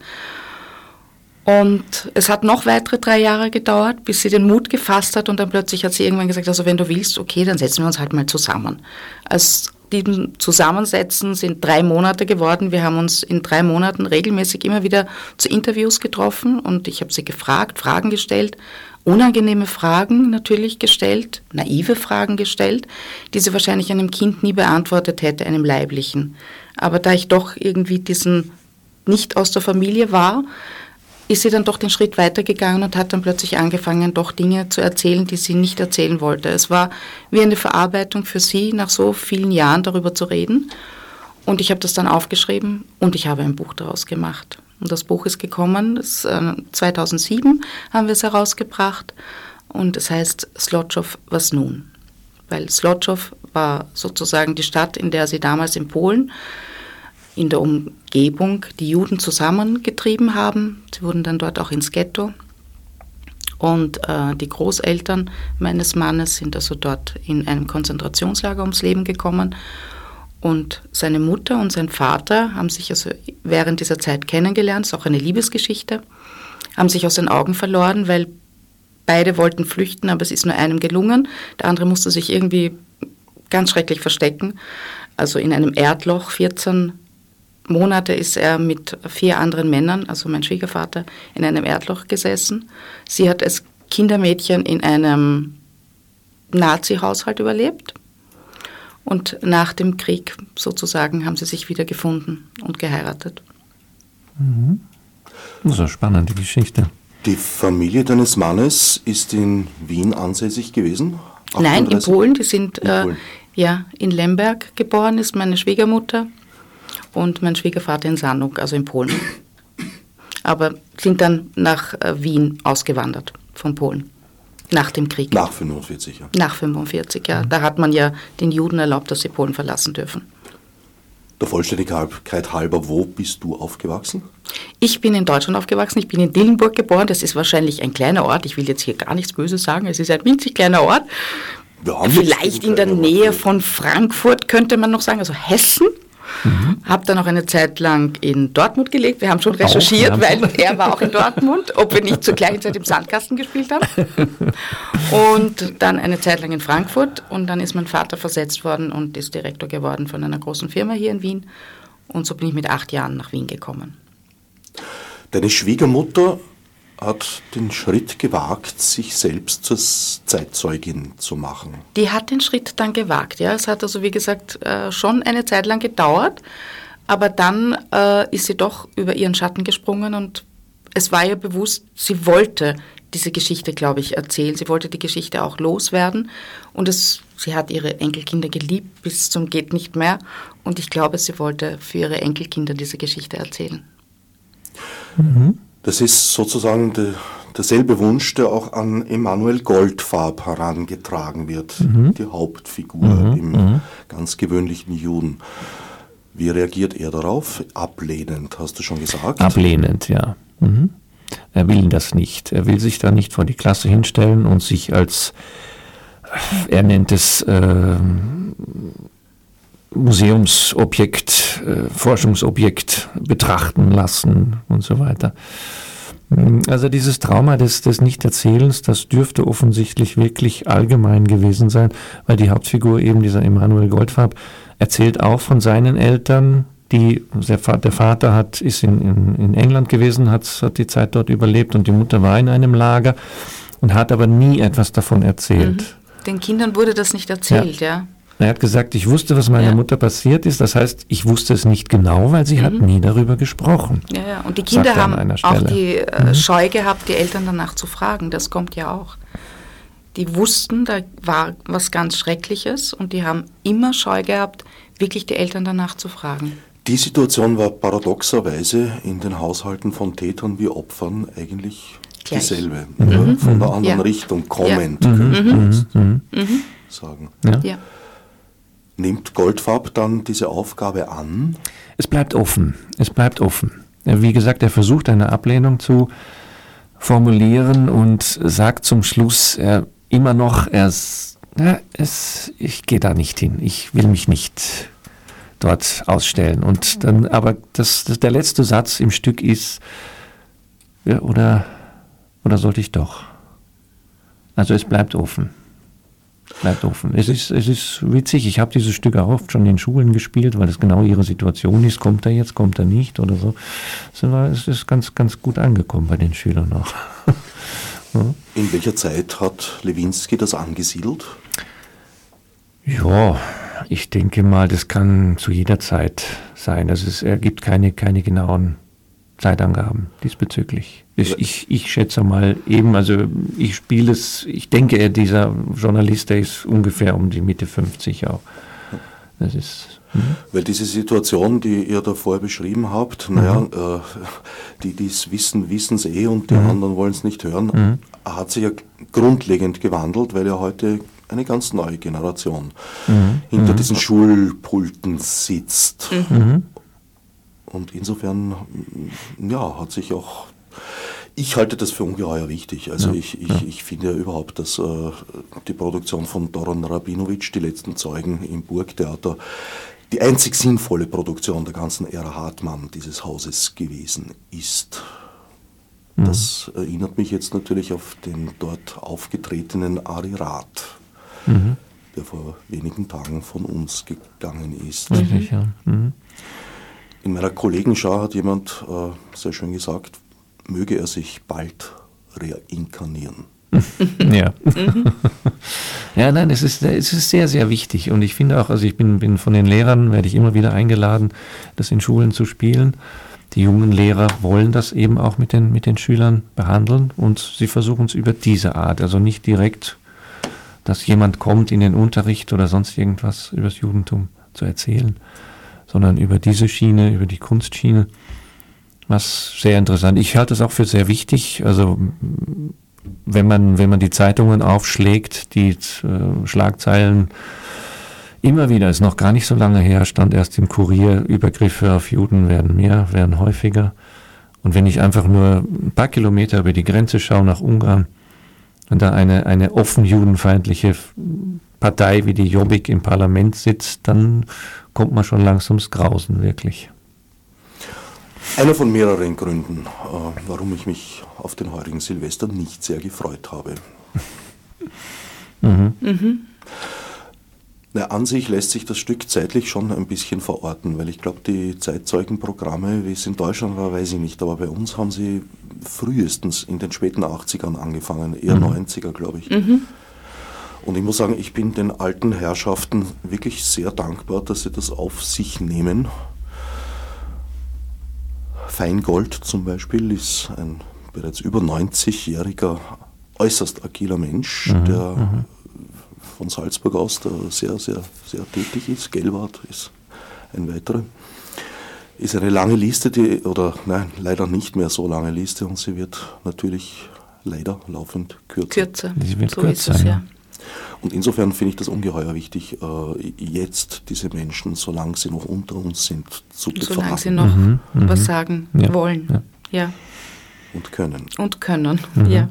Speaker 3: Und es hat noch weitere drei Jahre gedauert, bis sie den Mut gefasst hat und dann plötzlich hat sie irgendwann gesagt, also wenn du willst, okay, dann setzen wir uns halt mal zusammen. Aus diesem Zusammensetzen sind drei Monate geworden. Wir haben uns in drei Monaten regelmäßig immer wieder zu Interviews getroffen und ich habe sie gefragt, Fragen gestellt, unangenehme Fragen natürlich gestellt, naive Fragen gestellt, die sie wahrscheinlich einem Kind nie beantwortet hätte, einem leiblichen. Aber da ich doch irgendwie diesen nicht aus der Familie war, ist sie dann doch den Schritt weitergegangen und hat dann plötzlich angefangen, doch Dinge zu erzählen, die sie nicht erzählen wollte. Es war wie eine Verarbeitung für sie, nach so vielen Jahren darüber zu reden. Und ich habe das dann aufgeschrieben und ich habe ein Buch daraus gemacht. Und das Buch ist gekommen, das, äh, 2007 haben wir es herausgebracht und es heißt Slotchow, was nun? Weil Slotchow war sozusagen die Stadt, in der sie damals in Polen in der Umgebung die Juden zusammengetrieben haben. Sie wurden dann dort auch ins Ghetto. Und äh, die Großeltern meines Mannes sind also dort in einem Konzentrationslager ums Leben gekommen. Und seine Mutter und sein Vater haben sich also während dieser Zeit kennengelernt, ist auch eine Liebesgeschichte, haben sich aus den Augen verloren, weil beide wollten flüchten, aber es ist nur einem gelungen. Der andere musste sich irgendwie ganz schrecklich verstecken. Also in einem Erdloch 14 Monate ist er mit vier anderen Männern, also mein Schwiegervater, in einem Erdloch gesessen. Sie hat als Kindermädchen in einem Nazi-Haushalt überlebt. Und nach dem Krieg sozusagen haben sie sich wieder gefunden und geheiratet.
Speaker 1: Mhm. Das ist eine spannende Geschichte.
Speaker 2: Die Familie deines Mannes ist in Wien ansässig gewesen?
Speaker 3: 38? Nein, in Polen. Die sind in, äh, ja, in Lemberg geboren, ist meine Schwiegermutter und mein Schwiegervater in Sanuk, also in Polen. Aber sind dann nach äh, Wien ausgewandert von Polen. Nach dem Krieg.
Speaker 2: Nach 45, ja.
Speaker 3: Nach 45, ja. Da hat man ja den Juden erlaubt, dass sie Polen verlassen dürfen.
Speaker 2: Der Vollständigkeit halber, wo bist du aufgewachsen?
Speaker 3: Ich bin in Deutschland aufgewachsen. Ich bin in Dillenburg geboren. Das ist wahrscheinlich ein kleiner Ort. Ich will jetzt hier gar nichts Böses sagen. Es ist ein winzig kleiner Ort. Vielleicht in der Nähe von Frankfurt könnte man noch sagen, also Hessen. Mhm. Habe dann auch eine Zeit lang in Dortmund gelebt. Wir haben schon recherchiert, auch, weil er war auch in Dortmund, ob wir nicht zur gleichen Zeit im Sandkasten gespielt haben. Und dann eine Zeit lang in Frankfurt und dann ist mein Vater versetzt worden und ist Direktor geworden von einer großen Firma hier in Wien. Und so bin ich mit acht Jahren nach Wien gekommen.
Speaker 2: Deine Schwiegermutter hat den Schritt gewagt, sich selbst zur Zeitzeugin zu machen.
Speaker 3: Die hat den Schritt dann gewagt, ja. Es hat also, wie gesagt, äh, schon eine Zeit lang gedauert, aber dann äh, ist sie doch über ihren Schatten gesprungen und es war ihr bewusst, sie wollte diese Geschichte, glaube ich, erzählen. Sie wollte die Geschichte auch loswerden und es, sie hat ihre Enkelkinder geliebt bis zum geht nicht mehr und ich glaube, sie wollte für ihre Enkelkinder diese Geschichte erzählen.
Speaker 2: Mhm. Das ist sozusagen de, derselbe Wunsch, der auch an Emanuel Goldfarb herangetragen wird, mhm. die Hauptfigur mhm. im mhm. ganz gewöhnlichen Juden. Wie reagiert er darauf? Ablehnend, hast du schon gesagt?
Speaker 1: Ablehnend, ja. Mhm. Er will das nicht. Er will sich da nicht vor die Klasse hinstellen und sich als, er nennt es, äh, Museumsobjekt, äh, Forschungsobjekt betrachten lassen und so weiter. Also dieses Trauma des, des Nichterzählens, das dürfte offensichtlich wirklich allgemein gewesen sein, weil die Hauptfigur eben dieser Emanuel Goldfarb erzählt auch von seinen Eltern, die, der Vater hat, ist in, in, in England gewesen, hat, hat die Zeit dort überlebt und die Mutter war in einem Lager und hat aber nie etwas davon erzählt.
Speaker 3: Mhm. Den Kindern wurde das nicht erzählt, ja. ja.
Speaker 1: Er hat gesagt, ich wusste, was meiner ja. Mutter passiert ist. Das heißt, ich wusste es nicht genau, weil sie mhm. hat nie darüber gesprochen.
Speaker 3: Ja, ja. Und die Kinder haben auch die äh, mhm. Scheu gehabt, die Eltern danach zu fragen. Das kommt ja auch. Die wussten, da war was ganz Schreckliches und die haben immer Scheu gehabt, wirklich die Eltern danach zu fragen.
Speaker 2: Die Situation war paradoxerweise in den Haushalten von Tätern wie Opfern eigentlich Gleich. dieselbe. Mhm. Von der anderen ja. Richtung kommend, ja. könnte man mhm. mhm. sagen. Ja. Nimmt Goldfarb dann diese Aufgabe an?
Speaker 1: Es bleibt offen. Es bleibt offen. Wie gesagt, er versucht eine Ablehnung zu formulieren und sagt zum Schluss er, immer noch, er, na, es, ich gehe da nicht hin. Ich will mich nicht dort ausstellen. Und dann, aber das, das, der letzte Satz im Stück ist, ja, oder, oder sollte ich doch? Also es bleibt offen bleibt offen. Es ist, es ist witzig, ich habe dieses Stück auch oft schon in Schulen gespielt, weil es genau ihre Situation ist. Kommt er jetzt, kommt er nicht oder so. Es ist ganz, ganz gut angekommen bei den Schülern auch.
Speaker 2: In welcher Zeit hat Lewinsky das angesiedelt?
Speaker 1: Ja, ich denke mal, das kann zu jeder Zeit sein. Also es ergibt keine, keine genauen Zeitangaben diesbezüglich. Ich, ich, ich, schätze mal eben, also ich spiele es, ich denke, er, dieser Journalist, der ist ungefähr um die Mitte 50 auch.
Speaker 2: Das ist. Hm? Weil diese Situation, die ihr da vorher beschrieben habt, mhm. naja, äh, die, die es wissen, wissen es eh und die mhm. anderen wollen es nicht hören, mhm. hat sich ja grundlegend gewandelt, weil ja heute eine ganz neue Generation mhm. hinter mhm. diesen Schulpulten sitzt. Mhm. Und insofern, ja, hat sich auch ich halte das für ungeheuer wichtig. Also ja, ich, ich, ja. ich finde ja überhaupt, dass äh, die Produktion von Doron Rabinowitsch, die letzten Zeugen im Burgtheater, die einzig sinnvolle Produktion der ganzen Ära Hartmann dieses Hauses gewesen ist. Mhm. Das erinnert mich jetzt natürlich auf den dort aufgetretenen Ari Rath, mhm. der vor wenigen Tagen von uns gegangen ist. Mhm. mhm. In meiner Kollegenschau hat jemand äh, sehr schön gesagt, möge er sich bald reinkarnieren.
Speaker 1: ja. ja, nein, es ist, es ist sehr, sehr wichtig. Und ich finde auch, also ich bin, bin von den Lehrern, werde ich immer wieder eingeladen, das in Schulen zu spielen. Die jungen Lehrer wollen das eben auch mit den, mit den Schülern behandeln und sie versuchen es über diese Art, also nicht direkt, dass jemand kommt in den Unterricht oder sonst irgendwas über das Judentum zu erzählen, sondern über diese Schiene, über die Kunstschiene, was sehr interessant. Ich halte es auch für sehr wichtig. Also wenn man, wenn man die Zeitungen aufschlägt, die äh, Schlagzeilen immer wieder, ist noch gar nicht so lange her, stand erst im Kurier, Übergriffe auf Juden werden mehr, werden häufiger. Und wenn ich einfach nur ein paar Kilometer über die Grenze schaue nach Ungarn und da eine, eine offen judenfeindliche Partei wie die Jobbik im Parlament sitzt, dann kommt man schon langsam ins Grausen, wirklich.
Speaker 2: Einer von mehreren Gründen, äh, warum ich mich auf den heurigen Silvester nicht sehr gefreut habe. Mhm. Mhm. Na, an sich lässt sich das Stück zeitlich schon ein bisschen verorten, weil ich glaube, die Zeitzeugenprogramme, wie es in Deutschland war, weiß ich nicht, aber bei uns haben sie frühestens in den späten 80ern angefangen, eher mhm. 90er, glaube ich. Mhm. Und ich muss sagen, ich bin den alten Herrschaften wirklich sehr dankbar, dass sie das auf sich nehmen Feingold zum Beispiel ist ein bereits über 90-jähriger, äußerst agiler Mensch, mhm, der mhm. von Salzburg aus da sehr, sehr, sehr tätig ist. Gelbart ist ein weiterer. Ist eine lange Liste, die, oder nein, leider nicht mehr so lange Liste und sie wird natürlich leider laufend kürzer.
Speaker 3: Kürzer.
Speaker 1: Sie wird
Speaker 3: so
Speaker 1: kürzer,
Speaker 3: ist es,
Speaker 1: ja.
Speaker 3: ja.
Speaker 2: Und insofern finde ich das ungeheuer wichtig, äh, jetzt diese Menschen, solange sie noch unter uns sind, zu
Speaker 3: Solange sie
Speaker 2: befragen
Speaker 3: noch was sagen
Speaker 1: Ja,
Speaker 3: wollen.
Speaker 1: ja.
Speaker 3: Ja.
Speaker 2: und können.
Speaker 3: Und können.
Speaker 1: Mhm.
Speaker 3: Ja.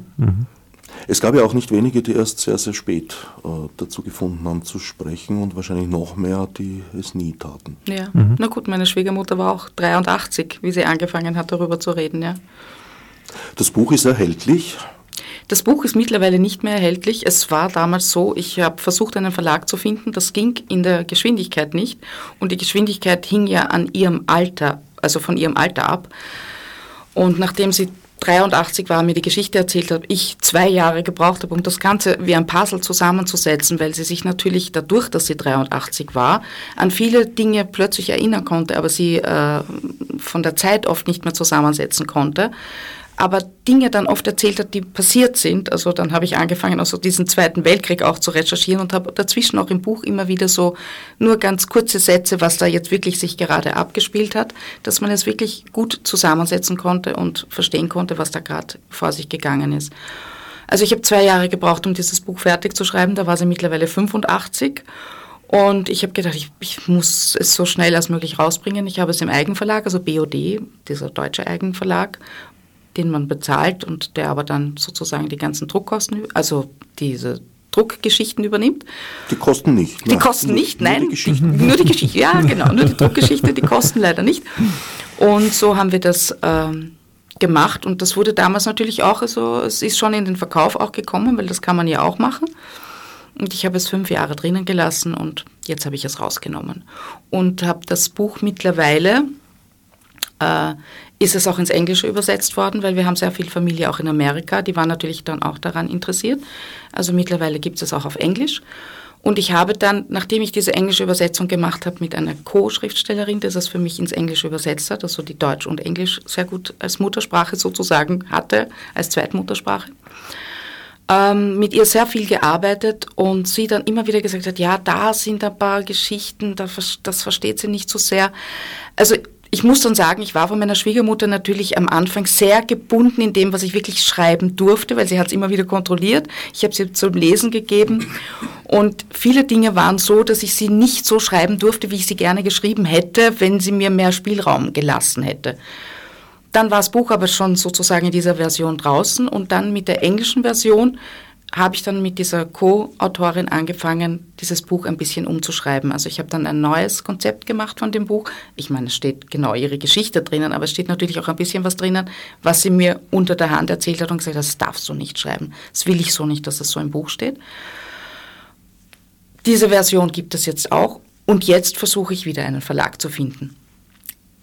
Speaker 2: Es gab ja auch nicht wenige, die erst sehr, sehr spät äh, dazu gefunden haben zu sprechen und wahrscheinlich noch mehr, die es nie taten.
Speaker 3: ja.
Speaker 1: Mhm.
Speaker 3: Na gut, meine Schwiegermutter war auch 83, wie sie angefangen hat, darüber zu reden. Ja.
Speaker 2: Das Buch ist erhältlich.
Speaker 3: Das Buch ist mittlerweile nicht mehr erhältlich. Es war damals so, ich habe versucht, einen Verlag zu finden. Das ging in der Geschwindigkeit nicht. Und die Geschwindigkeit hing ja an ihrem Alter, also von ihrem Alter ab. Und nachdem sie 83 war, mir die Geschichte erzählt hat, ich zwei Jahre gebraucht habe, um das Ganze wie ein Puzzle zusammenzusetzen, weil sie sich natürlich dadurch, dass sie 83 war, an viele Dinge plötzlich erinnern konnte, aber sie äh, von der Zeit oft nicht mehr zusammensetzen konnte aber Dinge dann oft erzählt hat, die passiert sind. Also dann habe ich angefangen, also diesen Zweiten Weltkrieg auch zu recherchieren und habe dazwischen auch im Buch immer wieder so nur ganz kurze Sätze, was da jetzt wirklich sich gerade abgespielt hat, dass man es wirklich gut zusammensetzen konnte und verstehen konnte, was da gerade vor sich gegangen ist. Also ich habe zwei Jahre gebraucht, um dieses Buch fertig zu schreiben. Da war sie mittlerweile 85. Und ich habe gedacht, ich, ich, muss es so schnell als möglich rausbringen. Ich habe es im Eigenverlag, also BOD, dieser deutsche Eigenverlag, den man bezahlt und der aber dann sozusagen die ganzen Druckkosten, also diese Druckgeschichten übernimmt.
Speaker 2: Die kosten nicht.
Speaker 3: Die
Speaker 2: nein.
Speaker 3: kosten
Speaker 2: Nur-
Speaker 3: nicht,
Speaker 2: nur
Speaker 3: nein.
Speaker 2: Die Geschichten.
Speaker 3: Nur die Geschichte, ja genau, nur die Druckgeschichte, die kosten leider nicht. Und so haben wir das ähm, gemacht und das wurde damals natürlich auch, also es ist schon in den Verkauf auch gekommen, weil das kann man ja auch machen. Und ich habe es fünf Jahre drinnen gelassen und jetzt habe ich es rausgenommen. Und habe das Buch mittlerweile, äh, ist es auch ins Englische übersetzt worden, weil wir haben sehr viel Familie auch in Amerika, die waren natürlich dann auch daran interessiert. Also mittlerweile gibt es auch auf Englisch. Und ich habe dann, nachdem ich diese englische Übersetzung gemacht habe mit einer Co-Schriftstellerin, die das für mich ins Englische übersetzt hat, also die Deutsch und Englisch sehr gut als Muttersprache sozusagen hatte, als Zweitmuttersprache, ähm, mit ihr sehr viel gearbeitet und sie dann immer wieder gesagt hat, ja, da sind ein paar Geschichten, das versteht sie nicht so sehr. Also ich muss dann sagen, ich war von meiner Schwiegermutter natürlich am Anfang sehr gebunden in dem, was ich wirklich schreiben durfte, weil sie hat es immer wieder kontrolliert. Ich habe sie zum Lesen gegeben und viele Dinge waren so, dass ich sie nicht so schreiben durfte, wie ich sie gerne geschrieben hätte, wenn sie mir mehr Spielraum gelassen hätte. Dann war das Buch aber schon sozusagen in dieser Version draußen und dann mit der englischen Version habe ich dann mit dieser Co-Autorin angefangen, dieses Buch ein bisschen umzuschreiben. Also ich habe dann ein neues Konzept gemacht von dem Buch. Ich meine, es steht genau ihre Geschichte drinnen, aber es steht natürlich auch ein bisschen was drinnen, was sie mir unter der Hand erzählt hat und gesagt hat, das darfst du nicht schreiben. Das will ich so nicht, dass das so im Buch steht. Diese Version gibt es jetzt auch und jetzt versuche ich wieder einen Verlag zu finden.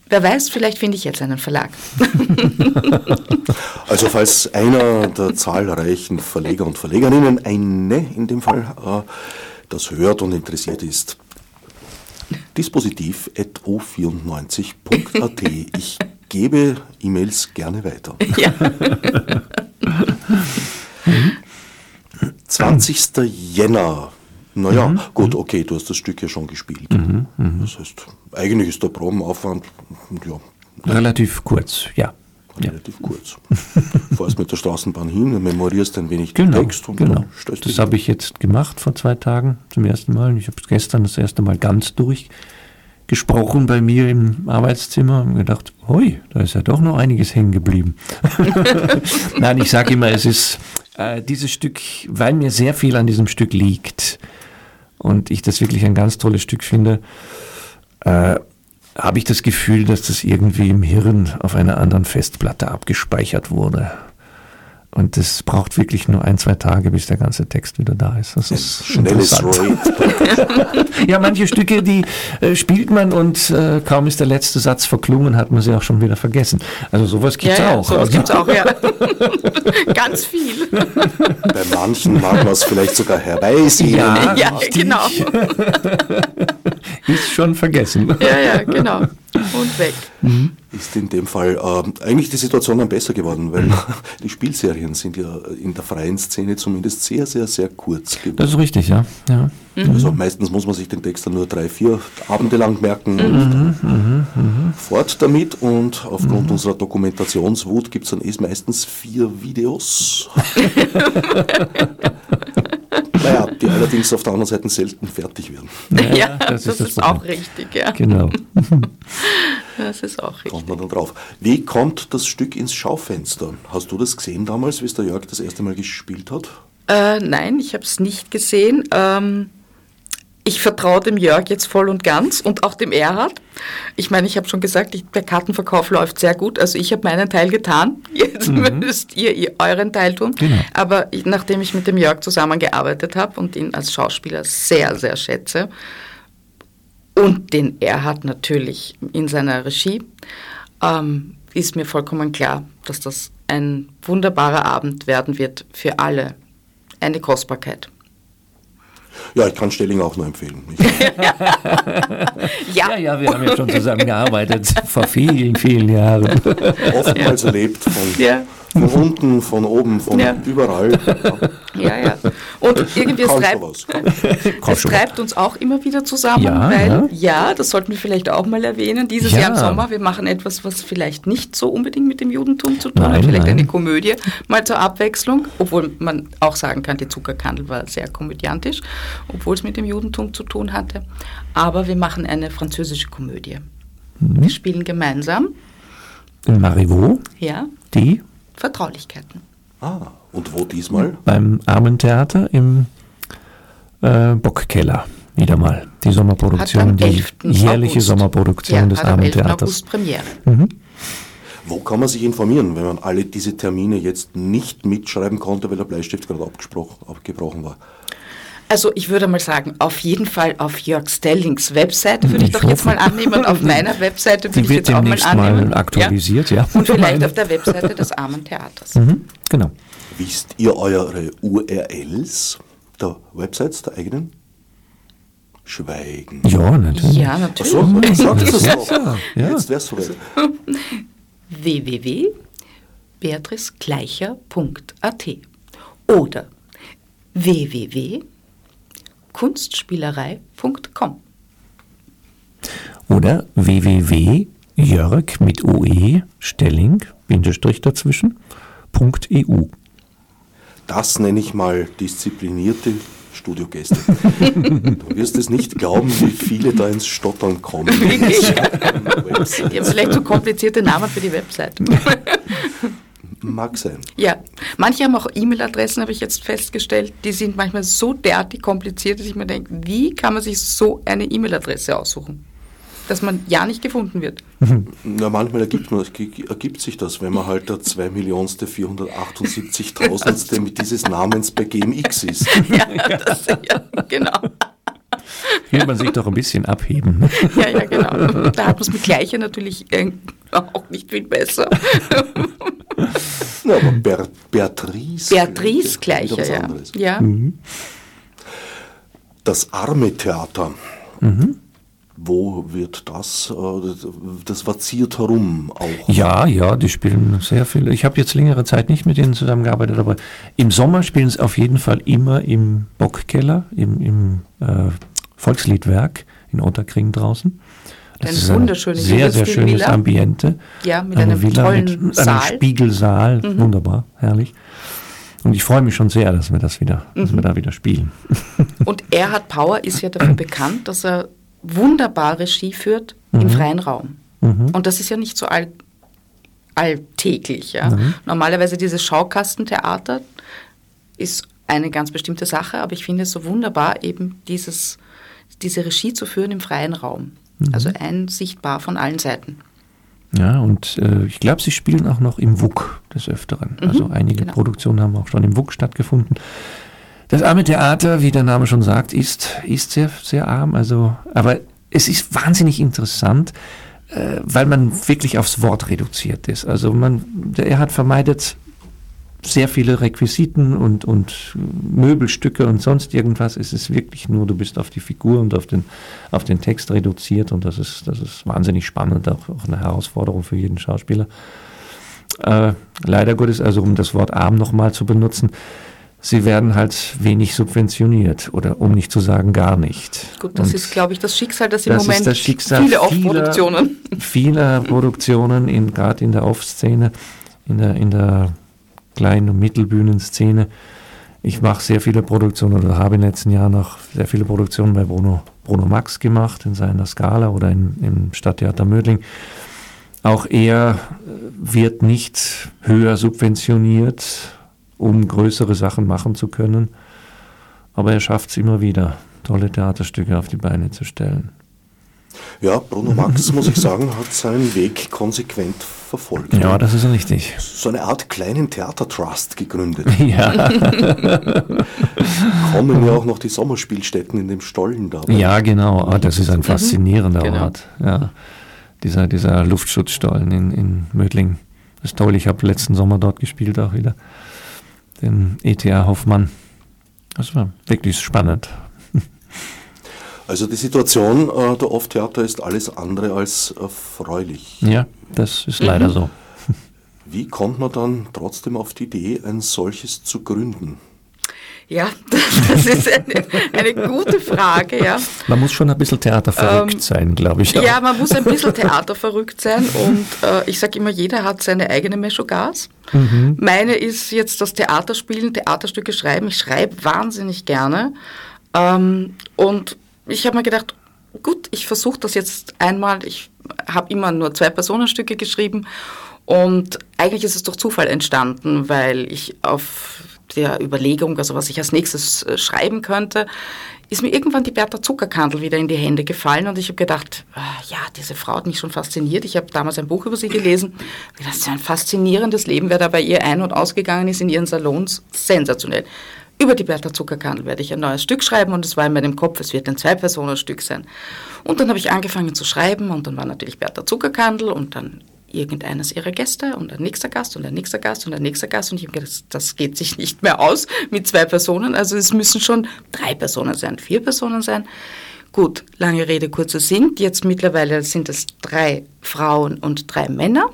Speaker 3: Wer weiß, vielleicht finde ich jetzt einen Verlag.
Speaker 2: Also falls einer der zahlreichen Verleger und Verlegerinnen, eine in dem Fall, äh, das hört und interessiert ist, dispositiv.o94.at. Ich gebe E-Mails gerne weiter.
Speaker 3: ja.
Speaker 2: 20. Jänner. Naja, gut, okay, du hast das Stück ja schon gespielt. Das heißt, eigentlich ist der Probenaufwand ja,
Speaker 1: Relativ kurz, ja. ja.
Speaker 2: relativ kurz. Fährst mit der Straßenbahn hin, memorierst ein wenig
Speaker 1: Genau,
Speaker 2: den Text und
Speaker 1: genau.
Speaker 2: dann
Speaker 1: Das habe ich jetzt gemacht vor zwei Tagen zum ersten Mal. Ich habe es gestern das erste Mal ganz durchgesprochen bei mir im Arbeitszimmer und gedacht, hui, da ist ja doch noch einiges hängen geblieben. Nein, ich sage immer, es ist äh, dieses Stück, weil mir sehr viel an diesem Stück liegt und ich das wirklich ein ganz tolles Stück finde, äh, habe ich das Gefühl, dass das irgendwie im Hirn auf einer anderen Festplatte abgespeichert wurde. Und das braucht wirklich nur ein, zwei Tage, bis der ganze Text wieder da ist. Das ist
Speaker 2: Schnelles
Speaker 1: interessant. Ja, manche Stücke, die äh, spielt man und äh, kaum ist der letzte Satz verklungen, hat man sie auch schon wieder vergessen. Also sowas gibt's
Speaker 3: ja, ja,
Speaker 1: auch.
Speaker 3: sowas
Speaker 1: Also-
Speaker 3: gibt's auch, ja. Ganz viel.
Speaker 2: Bei manchen mag man es vielleicht sogar herbeisehen.
Speaker 1: Ja,
Speaker 3: Ja, genau.
Speaker 1: ist schon vergessen.
Speaker 3: Ja, ja, genau. Und weg. Mhm.
Speaker 2: Ist in dem Fall äh, eigentlich die Situation dann besser geworden, weil die Spielserien sind ja in der freien Szene zumindest sehr, sehr, sehr kurz
Speaker 1: geworden. Das ist richtig, ja. ja.
Speaker 2: Mhm. Also meistens muss man sich den Text dann nur drei, vier Abende lang merken mhm. und mhm, mhm, mhm. fort damit. Und aufgrund unserer Dokumentationswut gibt es dann eh meistens vier Videos. naja, die allerdings auf der anderen Seite selten fertig werden.
Speaker 3: Ja, ja das, das, ist, das ist auch richtig, ja.
Speaker 1: Genau.
Speaker 3: das ist auch richtig.
Speaker 2: Kommt man dann drauf. Wie kommt das Stück ins Schaufenster? Hast du das gesehen damals, wie es der Jörg das erste Mal gespielt hat?
Speaker 3: Äh, nein, ich habe es nicht gesehen. Ähm, ich vertraue dem Jörg jetzt voll und ganz und auch dem Erhard. Ich meine, ich habe schon gesagt, ich, der Kartenverkauf läuft sehr gut. Also ich habe meinen Teil getan. Jetzt mhm. müsst ihr, ihr, euren Teil tun. Genau. Aber ich, nachdem ich mit dem Jörg zusammengearbeitet habe und ihn als Schauspieler sehr, sehr schätze und den Erhard natürlich in seiner Regie, ähm, ist mir vollkommen klar, dass das ein wunderbarer Abend werden wird für alle. Eine Kostbarkeit.
Speaker 2: Ja, ich kann Stelling auch nur empfehlen.
Speaker 1: ja. ja, ja, wir haben ja schon zusammengearbeitet vor vielen, vielen Jahren.
Speaker 2: Oftmals erlebt von ja. Von unten, von oben, von ja. überall.
Speaker 3: Ja, ja. Und irgendwie es treibt, es treibt uns auch immer wieder zusammen, ja, weil, ja. ja. das sollten wir vielleicht auch mal erwähnen, dieses ja. Jahr im Sommer, wir machen etwas, was vielleicht nicht so unbedingt mit dem Judentum zu tun nein, hat, vielleicht nein. eine Komödie, mal zur Abwechslung, obwohl man auch sagen kann, die Zuckerkandel war sehr komödiantisch, obwohl es mit dem Judentum zu tun hatte. Aber wir machen eine französische Komödie. Mhm. Wir spielen gemeinsam.
Speaker 1: In Marivaux?
Speaker 3: Ja.
Speaker 1: Die?
Speaker 3: Vertraulichkeiten.
Speaker 2: Ah, und wo diesmal?
Speaker 1: Beim Armentheater im äh, Bockkeller. Wieder mal. Die Sommerproduktion, die jährliche August. Sommerproduktion ja, des Armentheaters.
Speaker 3: Premiere. Mhm.
Speaker 2: Wo kann man sich informieren, wenn man alle diese Termine jetzt nicht mitschreiben konnte, weil der Bleistift gerade abgebrochen war?
Speaker 3: Also ich würde mal sagen, auf jeden Fall auf Jörg Stellings Webseite würde ich, ich doch jetzt mal annehmen. Auf meiner Webseite würde ich jetzt auch mal annehmen.
Speaker 1: mal aktualisiert, ja.
Speaker 3: ja. Und vielleicht auf der Webseite des Armen Theaters.
Speaker 1: Mhm, genau.
Speaker 2: Wisst ihr eure URLs der Websites, der eigenen? Schweigen.
Speaker 1: Ja, natürlich.
Speaker 3: Ja, natürlich.
Speaker 2: Ach so, sag das noch. Ja. Jetzt wär's soweit.
Speaker 3: www.beatriceGleicher.at oder www kunstspielerei.com.
Speaker 1: Oder www.jörg mit OE Stelling, Bindestrich dazwischen, .eu.
Speaker 2: Das nenne ich mal disziplinierte Studiogäste. du wirst es nicht glauben, wie viele da ins Stottern kommen.
Speaker 3: Wirklich? Die haben vielleicht so komplizierte Namen für die Website.
Speaker 2: Mag sein.
Speaker 3: Ja, manche haben auch E-Mail-Adressen, habe ich jetzt festgestellt, die sind manchmal so derartig kompliziert, dass ich mir denke, wie kann man sich so eine E-Mail-Adresse aussuchen? Dass man ja nicht gefunden wird.
Speaker 2: Na, manchmal ergibt, man, ergibt sich das, wenn man halt der 2.478.000. mit dieses Namens bei GMX ist.
Speaker 3: Ja, das, ja genau.
Speaker 1: Will man sich doch ein bisschen abheben. Ne?
Speaker 3: Ja, ja, genau. Da hat man es mit Gleiche natürlich äh, auch nicht viel besser.
Speaker 2: Ja, aber Ber Beatrice.
Speaker 3: Beatrice Gleiche, ja. ja. Mhm.
Speaker 2: Das Arme Theater. Mhm. Wo wird das? Äh, das vaziert herum auch.
Speaker 1: Ja, ja, die spielen sehr viel. Ich habe jetzt längere Zeit nicht mit denen zusammengearbeitet, aber im Sommer spielen sie auf jeden Fall immer im Bockkeller, im, im äh, Volksliedwerk in Otterkring draußen.
Speaker 3: Das ein ist wunderschönes,
Speaker 1: sehr, sehr schönes Villa. Ambiente.
Speaker 3: Ja, mit eine einem Villa tollen mit Saal.
Speaker 1: einem Spiegelsaal. Mhm. Wunderbar, herrlich. Und ich freue mich schon sehr, dass wir das wieder, mhm. dass wir mhm. da wieder spielen.
Speaker 3: Und Erhard Power ist ja dafür bekannt, dass er wunderbar Regie führt mhm. im freien Raum. Mhm. Und das ist ja nicht so all, alltäglich. Ja. Normalerweise dieses Schaukastentheater ist eine ganz bestimmte Sache, aber ich finde es so wunderbar, eben dieses, diese Regie zu führen im freien Raum. Mhm. Also einsichtbar von allen Seiten.
Speaker 1: Ja, und äh, ich glaube, sie spielen auch noch im WUK des Öfteren. Mhm, also einige genau. Produktionen haben auch schon im WUK stattgefunden. Das arme Theater, wie der Name schon sagt, ist, ist sehr, sehr arm. Also, aber es ist wahnsinnig interessant, äh, weil man wirklich aufs Wort reduziert ist. Also man, der Erhard vermeidet sehr viele Requisiten und, und Möbelstücke und sonst irgendwas. Es ist wirklich nur, du bist auf die Figur und auf den, auf den Text reduziert und das ist, das ist wahnsinnig spannend, auch, auch eine Herausforderung für jeden Schauspieler. Äh, leider Gottes, also um das Wort arm nochmal zu benutzen, sie werden halt wenig subventioniert oder um nicht zu sagen gar nicht.
Speaker 3: Gut, das und ist, glaube ich, das Schicksal, das im
Speaker 1: das
Speaker 3: Moment
Speaker 1: ist das Schicksal
Speaker 3: viele Off-Produktionen.
Speaker 1: Vieler Produktionen, gerade in der Off-Szene, in der, in der Klein- und Mittelbühnenszene. Ich mache sehr viele Produktionen oder habe in den letzten Jahren auch sehr viele Produktionen bei Bruno, Bruno Max gemacht, in seiner Skala oder in, im Stadttheater Mödling. Auch er wird nicht höher subventioniert, um größere Sachen machen zu können. Aber er schafft es immer wieder, tolle Theaterstücke auf die Beine zu stellen.
Speaker 2: Ja, Bruno Max, muss ich sagen, hat seinen Weg konsequent verfolgt.
Speaker 1: Ja, das ist richtig.
Speaker 2: So eine Art kleinen Theatertrust gegründet.
Speaker 1: Ja.
Speaker 2: Kommen ja auch noch die Sommerspielstätten in dem Stollen da.
Speaker 1: Ja, genau. Ah, das ist ein faszinierender genau. Ort. Ja. Dieser, dieser Luftschutzstollen in, in Mödling. Das ist toll. Ich habe letzten Sommer dort gespielt auch wieder. Den ETA Hoffmann. Das war wirklich spannend.
Speaker 2: Also die Situation äh, der Off-Theater ist alles andere als erfreulich.
Speaker 1: Ja, das ist leider mhm. so.
Speaker 2: Wie kommt man dann trotzdem auf die Idee, ein solches zu gründen?
Speaker 3: Ja, das ist eine, eine, gute Frage, ja.
Speaker 1: Man muss schon ein bisschen theaterverrückt ähm, sein, glaube ich.
Speaker 3: Auch. Ja, man muss ein bisschen theaterverrückt sein und äh, ich sage immer, jeder hat seine eigene Meschogas. Mhm. Meine ist jetzt das Theaterspielen, Theaterstücke schreiben. Ich schreibe wahnsinnig gerne ähm, und ich habe mir gedacht, gut, ich versuche das jetzt einmal. Ich habe immer nur zwei Personenstücke geschrieben und eigentlich ist es durch Zufall entstanden, weil ich auf der Überlegung, also was ich als nächstes äh, schreiben könnte, ist mir irgendwann die Bertha Zuckerkandel wieder in die Hände gefallen und ich habe gedacht, ah, ja, diese Frau hat mich schon fasziniert. Ich habe damals ein Buch über sie gelesen. Das ist ein faszinierendes Leben, wer da bei ihr ein- und ausgegangen ist in ihren Salons. Sensationell. Über die Bertha Zuckerkandel werde ich ein neues Stück schreiben und es war in meinem Kopf, es wird ein Zwei-Personen-Stück sein. Und dann habe ich angefangen zu schreiben und dann war natürlich Bertha Zuckerkandel und dann irgendeines ihrer Gäste und ein nächster Gast und ein nächster Gast und ein nächster Gast und ich habe gedacht, das geht sich nicht mehr aus mit zwei Personen, also es müssen schon drei Personen sein, vier Personen sein. Gut, lange Rede, kurzer Sinn. Jetzt mittlerweile sind es drei Frauen und drei Männer.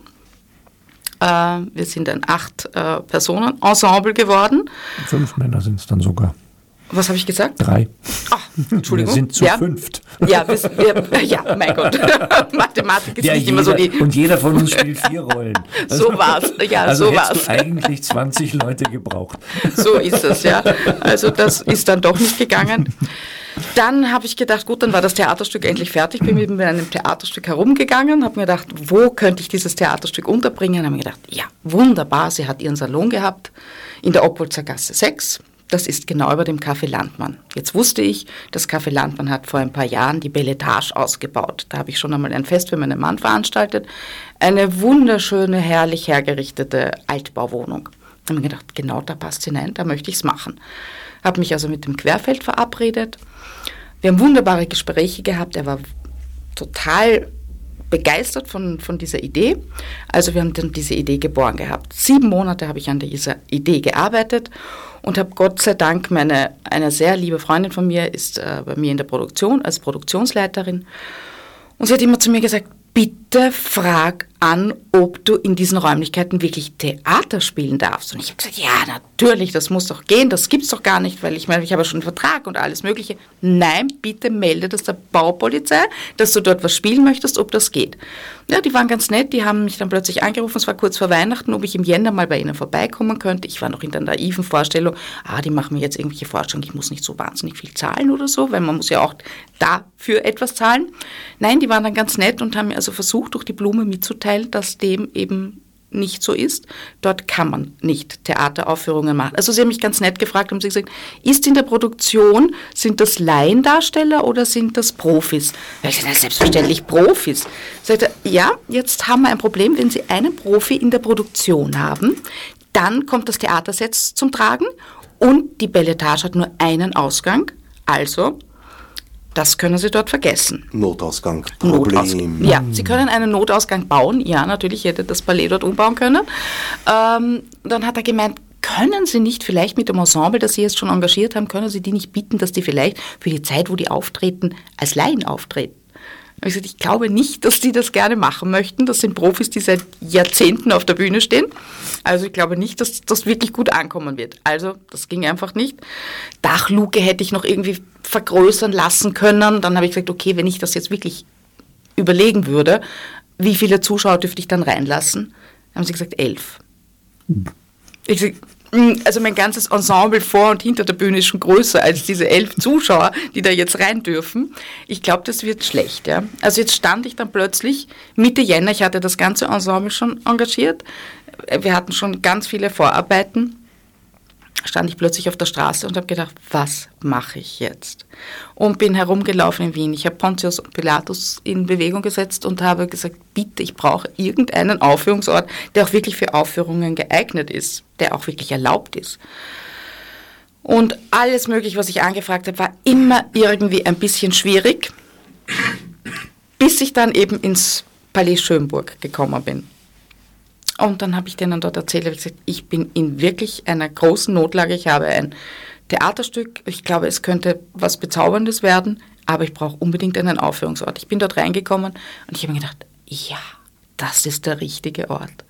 Speaker 3: Äh, wir sind ein Acht-Personen-Ensemble äh, geworden.
Speaker 1: Fünf Männer sind es dann sogar.
Speaker 3: Was habe ich gesagt?
Speaker 1: Drei.
Speaker 3: Ach, Entschuldigung.
Speaker 1: Wir sind zu ja. fünft.
Speaker 3: Ja, wir, wir, ja, mein Gott. Mathematik ist ja, nicht jeder, immer so die.
Speaker 1: Und jeder von uns spielt vier Rollen.
Speaker 3: Also, so war's. Ja,
Speaker 1: also
Speaker 3: so war's.
Speaker 1: Du eigentlich 20 Leute gebraucht.
Speaker 3: So ist es, ja. Also das ist dann doch nicht gegangen. Dann habe ich gedacht, gut, dann war das Theaterstück endlich fertig. Bin mit einem Theaterstück herumgegangen, habe mir gedacht, wo könnte ich dieses Theaterstück unterbringen? Habe mir gedacht, ja, wunderbar, sie hat ihren Salon gehabt in der Oppolzer Gasse 6. Das ist genau über dem Café Landmann. Jetzt wusste ich, das Café Landmann hat vor ein paar Jahren die Belletage ausgebaut. Da habe ich schon einmal ein Fest für meinen Mann veranstaltet. Eine wunderschöne, herrlich hergerichtete Altbauwohnung. Da habe ich gedacht, genau da passt hinein, da möchte ich es machen. Habe mich also mit dem Querfeld verabredet wir haben wunderbare Gespräche gehabt. Er war total begeistert von, von dieser Idee. Also wir haben dann diese Idee geboren gehabt. Sieben Monate habe ich an dieser Idee gearbeitet und habe Gott sei Dank meine, eine sehr liebe Freundin von mir ist äh, bei mir in der Produktion als Produktionsleiterin und sie hat immer zu mir gesagt, bitte frag an, ob du in diesen Räumlichkeiten wirklich Theater spielen darfst. Und ich habe gesagt, ja, natürlich, das muss doch gehen, das gibt's doch gar nicht, weil ich meine, ich habe schon einen Vertrag und alles Mögliche. Nein, bitte melde das der Baupolizei, dass du dort was spielen möchtest, ob das geht. Ja, die waren ganz nett, die haben mich dann plötzlich angerufen, es war kurz vor Weihnachten, ob ich im Jänner mal bei ihnen vorbeikommen könnte. Ich war noch in der naiven Vorstellung, ah, die machen mir jetzt irgendwelche Vorstellungen, ich muss nicht so wahnsinnig viel zahlen oder so, weil man muss ja auch dafür etwas zahlen. Nein, die waren dann ganz nett und haben mir also versucht, durch die Blume mitzuteilen, dass dem eben nicht so ist. Dort kann man nicht Theateraufführungen machen. Also Sie haben mich ganz nett gefragt, haben Sie gesagt, ist in der Produktion, sind das Laiendarsteller oder sind das Profis? Ich sage, selbstverständlich Profis. Sagt er, ja, jetzt haben wir ein Problem, wenn Sie einen Profi in der Produktion haben, dann kommt das Theatersetz zum Tragen und die Belletage hat nur einen Ausgang, also das können Sie dort vergessen.
Speaker 2: Notausgang, Problem.
Speaker 3: Ja, Sie können einen Notausgang bauen. Ja, natürlich hätte das Palais dort umbauen können. Ähm, dann hat er gemeint, können Sie nicht vielleicht mit dem Ensemble, das Sie jetzt schon engagiert haben, können Sie die nicht bitten, dass die vielleicht für die Zeit, wo die auftreten, als Laien auftreten? Und ich gesagt, ich glaube nicht, dass die das gerne machen möchten. Das sind Profis, die seit Jahrzehnten auf der Bühne stehen. Also ich glaube nicht, dass das wirklich gut ankommen wird. Also das ging einfach nicht. Dachluke hätte ich noch irgendwie vergrößern lassen können. Dann habe ich gesagt, okay, wenn ich das jetzt wirklich überlegen würde, wie viele Zuschauer dürfte ich dann reinlassen? Dann haben sie gesagt, elf. Ich sage, hm, also mein ganzes Ensemble vor und hinter der Bühne ist schon größer als diese elf Zuschauer, die da jetzt rein dürfen. Ich glaube, das wird schlecht. Ja. Also jetzt stand ich dann plötzlich Mitte Jänner, ich hatte das ganze Ensemble schon engagiert. Wir hatten schon ganz viele Vorarbeiten stand ich plötzlich auf der Straße und habe gedacht, was mache ich jetzt? Und bin herumgelaufen in Wien. Ich habe Pontius und Pilatus in Bewegung gesetzt und habe gesagt, bitte, ich brauche irgendeinen Aufführungsort, der auch wirklich für Aufführungen geeignet ist, der auch wirklich erlaubt ist. Und alles Mögliche, was ich angefragt habe, war immer irgendwie ein bisschen schwierig, bis ich dann eben ins Palais Schönburg gekommen bin. Und dann habe ich denen dort erzählt, ich gesagt, ich bin in wirklich einer großen Notlage. Ich habe ein Theaterstück. Ich glaube, es könnte was Bezauberndes werden, aber ich brauche unbedingt einen Aufführungsort. Ich bin dort reingekommen und ich habe mir gedacht, ja, das ist der richtige Ort.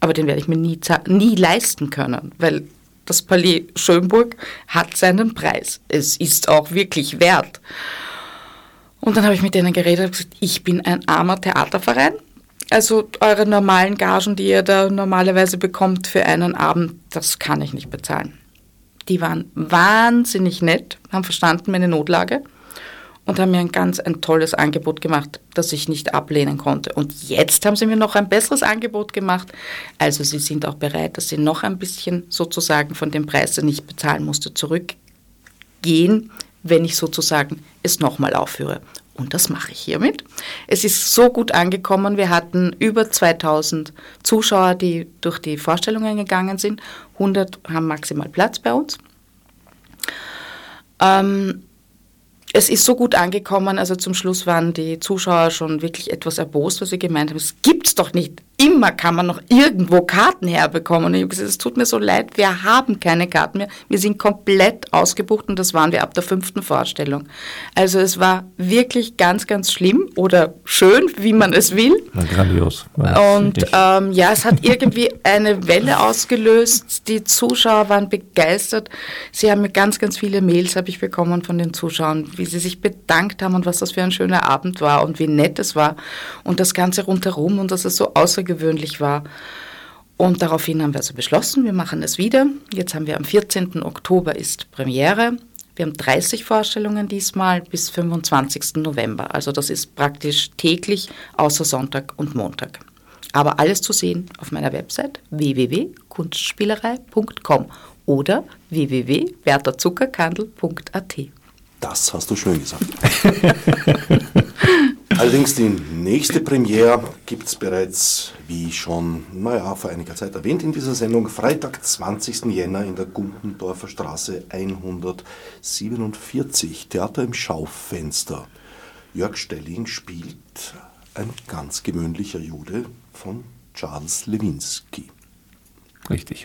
Speaker 3: Aber den werde ich mir nie, nie leisten können, weil das Palais Schönburg hat seinen Preis. Es ist auch wirklich wert. Und dann habe ich mit denen geredet und gesagt, ich bin ein armer Theaterverein also eure normalen Gagen, die ihr da normalerweise bekommt für einen Abend, das kann ich nicht bezahlen. Die waren wahnsinnig nett, haben verstanden meine Notlage und haben mir ein ganz ein tolles Angebot gemacht, das ich nicht ablehnen konnte. Und jetzt haben sie mir noch ein besseres Angebot gemacht. Also sie sind auch bereit, dass sie noch ein bisschen sozusagen von dem Preis, den ich bezahlen musste, zurückgehen, wenn ich sozusagen es nochmal aufführe. Und das mache ich hiermit. Es ist so gut angekommen. Wir hatten über 2000 Zuschauer, die durch die Vorstellungen gegangen sind. 100 haben maximal Platz bei uns. Ähm, es ist so gut angekommen, also zum Schluss waren die Zuschauer schon wirklich etwas erbost, weil sie gemeint haben, es gibt's doch nicht. Immer kann man noch irgendwo Karten herbekommen. Und ich habe gesagt, es tut mir so leid, wir haben keine Karten mehr. Wir sind komplett ausgebucht und das waren wir ab der fünften Vorstellung. Also es war wirklich ganz, ganz schlimm oder schön, wie man es will.
Speaker 1: War grandios.
Speaker 3: und ähm, ja, es hat irgendwie eine Welle ausgelöst. Die Zuschauer waren begeistert. Sie haben mir ganz, ganz viele Mails habe ich bekommen von den Zuschauern, wie sie sich bedankt haben und was das für ein schöner Abend war und wie nett es war und das Ganze rundherum und dass es so außergewöhnlich war. Und daraufhin haben wir also beschlossen, wir machen es wieder. Jetzt haben wir am 14. Oktober ist Premiere. Wir haben 30 Vorstellungen diesmal bis 25. November. Also das ist praktisch täglich außer Sonntag und Montag. Aber alles zu sehen auf meiner Website www.kunstspielerei.com oder www.bertazuckerkandel.at.
Speaker 2: Das hast du schön gesagt. Allerdings die nächste Premiere gibt es bereits, wie schon naja, vor einiger Zeit erwähnt in dieser Sendung, Freitag, 20. Jänner in der Gumpendorfer Straße 147, Theater im Schaufenster. Jörg Stelling spielt ein ganz gewöhnlicher Jude von Charles Lewinsky.
Speaker 1: Richtig.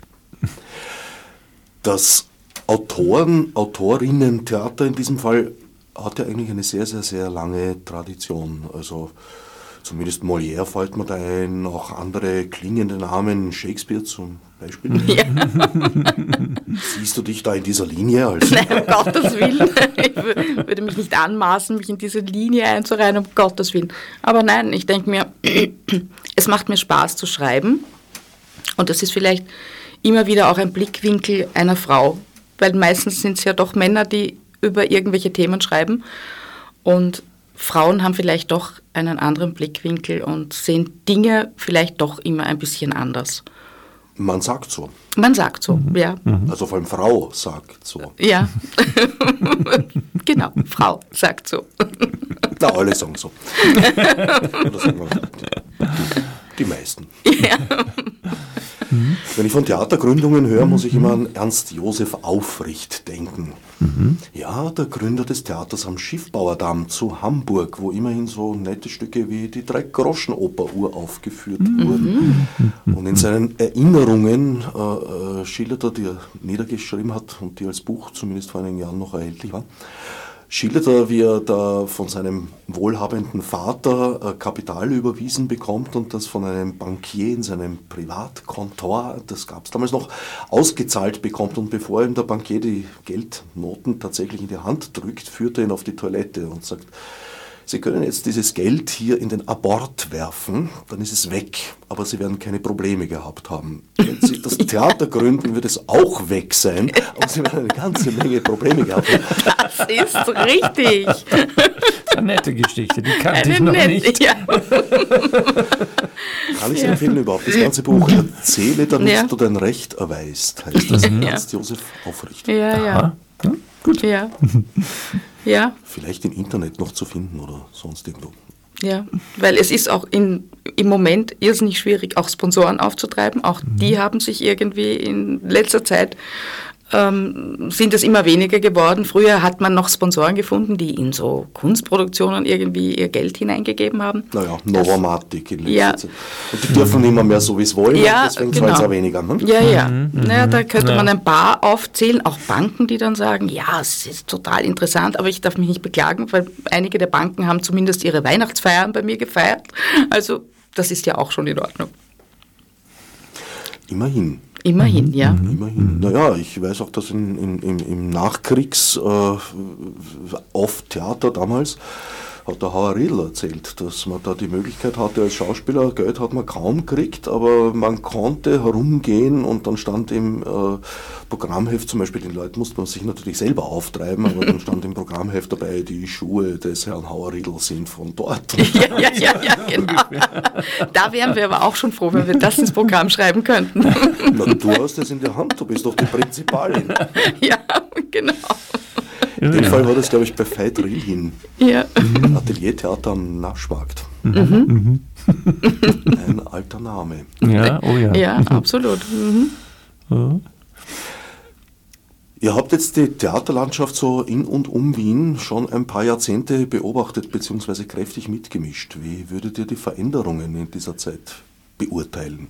Speaker 2: Das Autoren, Autorinnen-Theater in diesem Fall hat ja eigentlich eine sehr, sehr, sehr lange Tradition. Also zumindest Molière fällt mir da ein, auch andere klingende Namen, Shakespeare zum Beispiel. Ja. Siehst du dich da in dieser Linie?
Speaker 3: Als Nein, um Gottes Willen. Ich würde mich nicht anmaßen, mich in diese Linie einzureihen, um Gottes Willen. Aber nein, ich denke mir, es macht mir Spaß zu schreiben. Und das ist vielleicht immer wieder auch ein Blickwinkel einer Frau, weil meistens sind es ja doch Männer, die über irgendwelche Themen schreiben. Und Frauen haben vielleicht doch einen anderen Blickwinkel und sehen Dinge vielleicht doch immer ein bisschen anders.
Speaker 2: Man sagt so.
Speaker 3: Man sagt so, mhm. ja.
Speaker 2: Mhm. Also vor allem Frau sagt so.
Speaker 3: Ja, genau, Frau sagt so.
Speaker 2: Na, alle sagen so. Sagen die, meisten. Ja. Wenn ich von Theatergründungen höre, muss ich immer an Ernst Josef Aufricht denken. Mhm. Ja, der Gründer des Theaters am Schiffbauerdamm zu Hamburg, wo immerhin so nette Stücke wie die Drei-Groschen-Oper uraufgeführt mhm. wurden. Und in seinen Erinnerungen äh, äh, schildert er, die er niedergeschrieben hat und die als Buch zumindest vor einigen Jahren noch erhältlich waren, schildert er, wie er da von seinem wohlhabenden Vater äh, Kapital überwiesen bekommt und das von einem Bankier in seinem Privatkontor, das gab es damals noch, ausgezahlt bekommt. Und bevor ihm der Bankier die Geldnoten tatsächlich in die Hand drückt, führt er ihn auf die Toilette und sagt, Sie können jetzt dieses Geld hier in den Abort werfen, dann ist es weg, aber Sie werden keine Probleme gehabt haben. Wenn Sie das Theater gründen, wird es auch weg sein, aber Sie werden eine ganze Menge Probleme gehabt haben.
Speaker 3: Das ist richtig.
Speaker 1: Eine nette Geschichte, die kannte eine ich noch nette, nicht. Ja.
Speaker 2: Kann ich ja. empfehlen überhaupt, das ganze Buch Erzähle, damit ja. du dein Recht erweist, heißt das. Ernst Josef Aufricht.
Speaker 3: Ja, ja. ja. Gut. Ja. Ja.
Speaker 2: Vielleicht im Internet noch zu finden oder sonst irgendwo.
Speaker 3: Ja, weil es ist auch in, im Moment irrsinnig schwierig, auch Sponsoren aufzutreiben. Auch mhm. die haben sich irgendwie in letzter Zeit ähm, sind es immer weniger geworden. Früher hat man noch Sponsoren gefunden, die in so Kunstproduktionen irgendwie ihr Geld hineingegeben haben.
Speaker 2: Naja, Novomatic in letzter ja. Zeit. Und die dürfen immer mehr so, wie es wollen,
Speaker 3: ja,
Speaker 2: deswegen
Speaker 3: genau.
Speaker 2: es auch weniger. Ne?
Speaker 3: Ja, ja. Mhm, naja, da könnte ja. man ein paar aufzählen, auch Banken, die dann sagen, ja, es ist total interessant, aber ich darf mich nicht beklagen, weil einige der Banken haben zumindest ihre Weihnachtsfeiern bei mir gefeiert. Also das ist ja auch schon in Ordnung.
Speaker 2: Immerhin.
Speaker 3: Immerhin, mhm. ja.
Speaker 2: Mhm. Immerhin. Naja, ich weiß auch, dass in, in, im, im Nachkriegs äh, oft Theater damals hat der Hauer Riedl erzählt, dass man da die Möglichkeit hatte als Schauspieler, Geld hat man kaum gekriegt, aber man konnte herumgehen und dann stand im äh, Programmheft zum Beispiel, den Leuten musste man sich natürlich selber auftreiben, aber dann stand im Programmheft dabei, die Schuhe des Herrn Hauer Riedl sind von dort.
Speaker 3: Ja, ja, ja, ja genau. Da wären wir aber auch schon froh, wenn wir das ins Programm schreiben könnten.
Speaker 2: Na, du hast es in der Hand, du bist doch die Prinzipalin.
Speaker 3: Ja, genau.
Speaker 2: In dem Fall war das, glaube ich, bei Veit Rilhin.
Speaker 3: Ja.
Speaker 2: Mhm. Ateliertheater am Naschmarkt. Mhm. Ein alter Name.
Speaker 1: Ja, oh ja.
Speaker 3: Ja, absolut. Mhm.
Speaker 2: Ja. Ihr habt jetzt die Theaterlandschaft so in und um Wien schon ein paar Jahrzehnte beobachtet bzw. kräftig mitgemischt. Wie würdet ihr die Veränderungen in dieser Zeit beurteilen?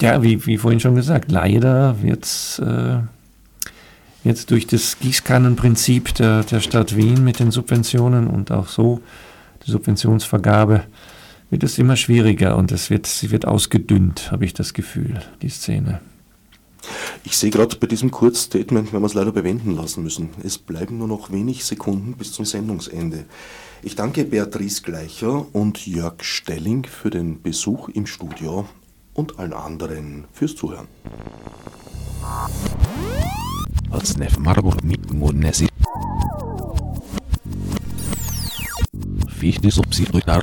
Speaker 1: Ja, wie, wie vorhin schon gesagt, leider wird es äh, jetzt durch das Gießkannenprinzip der, der Stadt Wien mit den Subventionen und auch so die Subventionsvergabe wird es immer schwieriger und es wird, sie wird ausgedünnt, habe ich das Gefühl, die Szene.
Speaker 2: Ich sehe gerade bei diesem Kurzstatement, wenn wir es leider bewenden lassen müssen. Es bleiben nur noch wenig Sekunden bis zum Sendungsende. Ich danke Beatrice Gleicher und Jörg Stelling für den Besuch im Studio und allen anderen fürs Zuhören.
Speaker 4: Otsnef Marburg Munnesi. Fichte subsidiar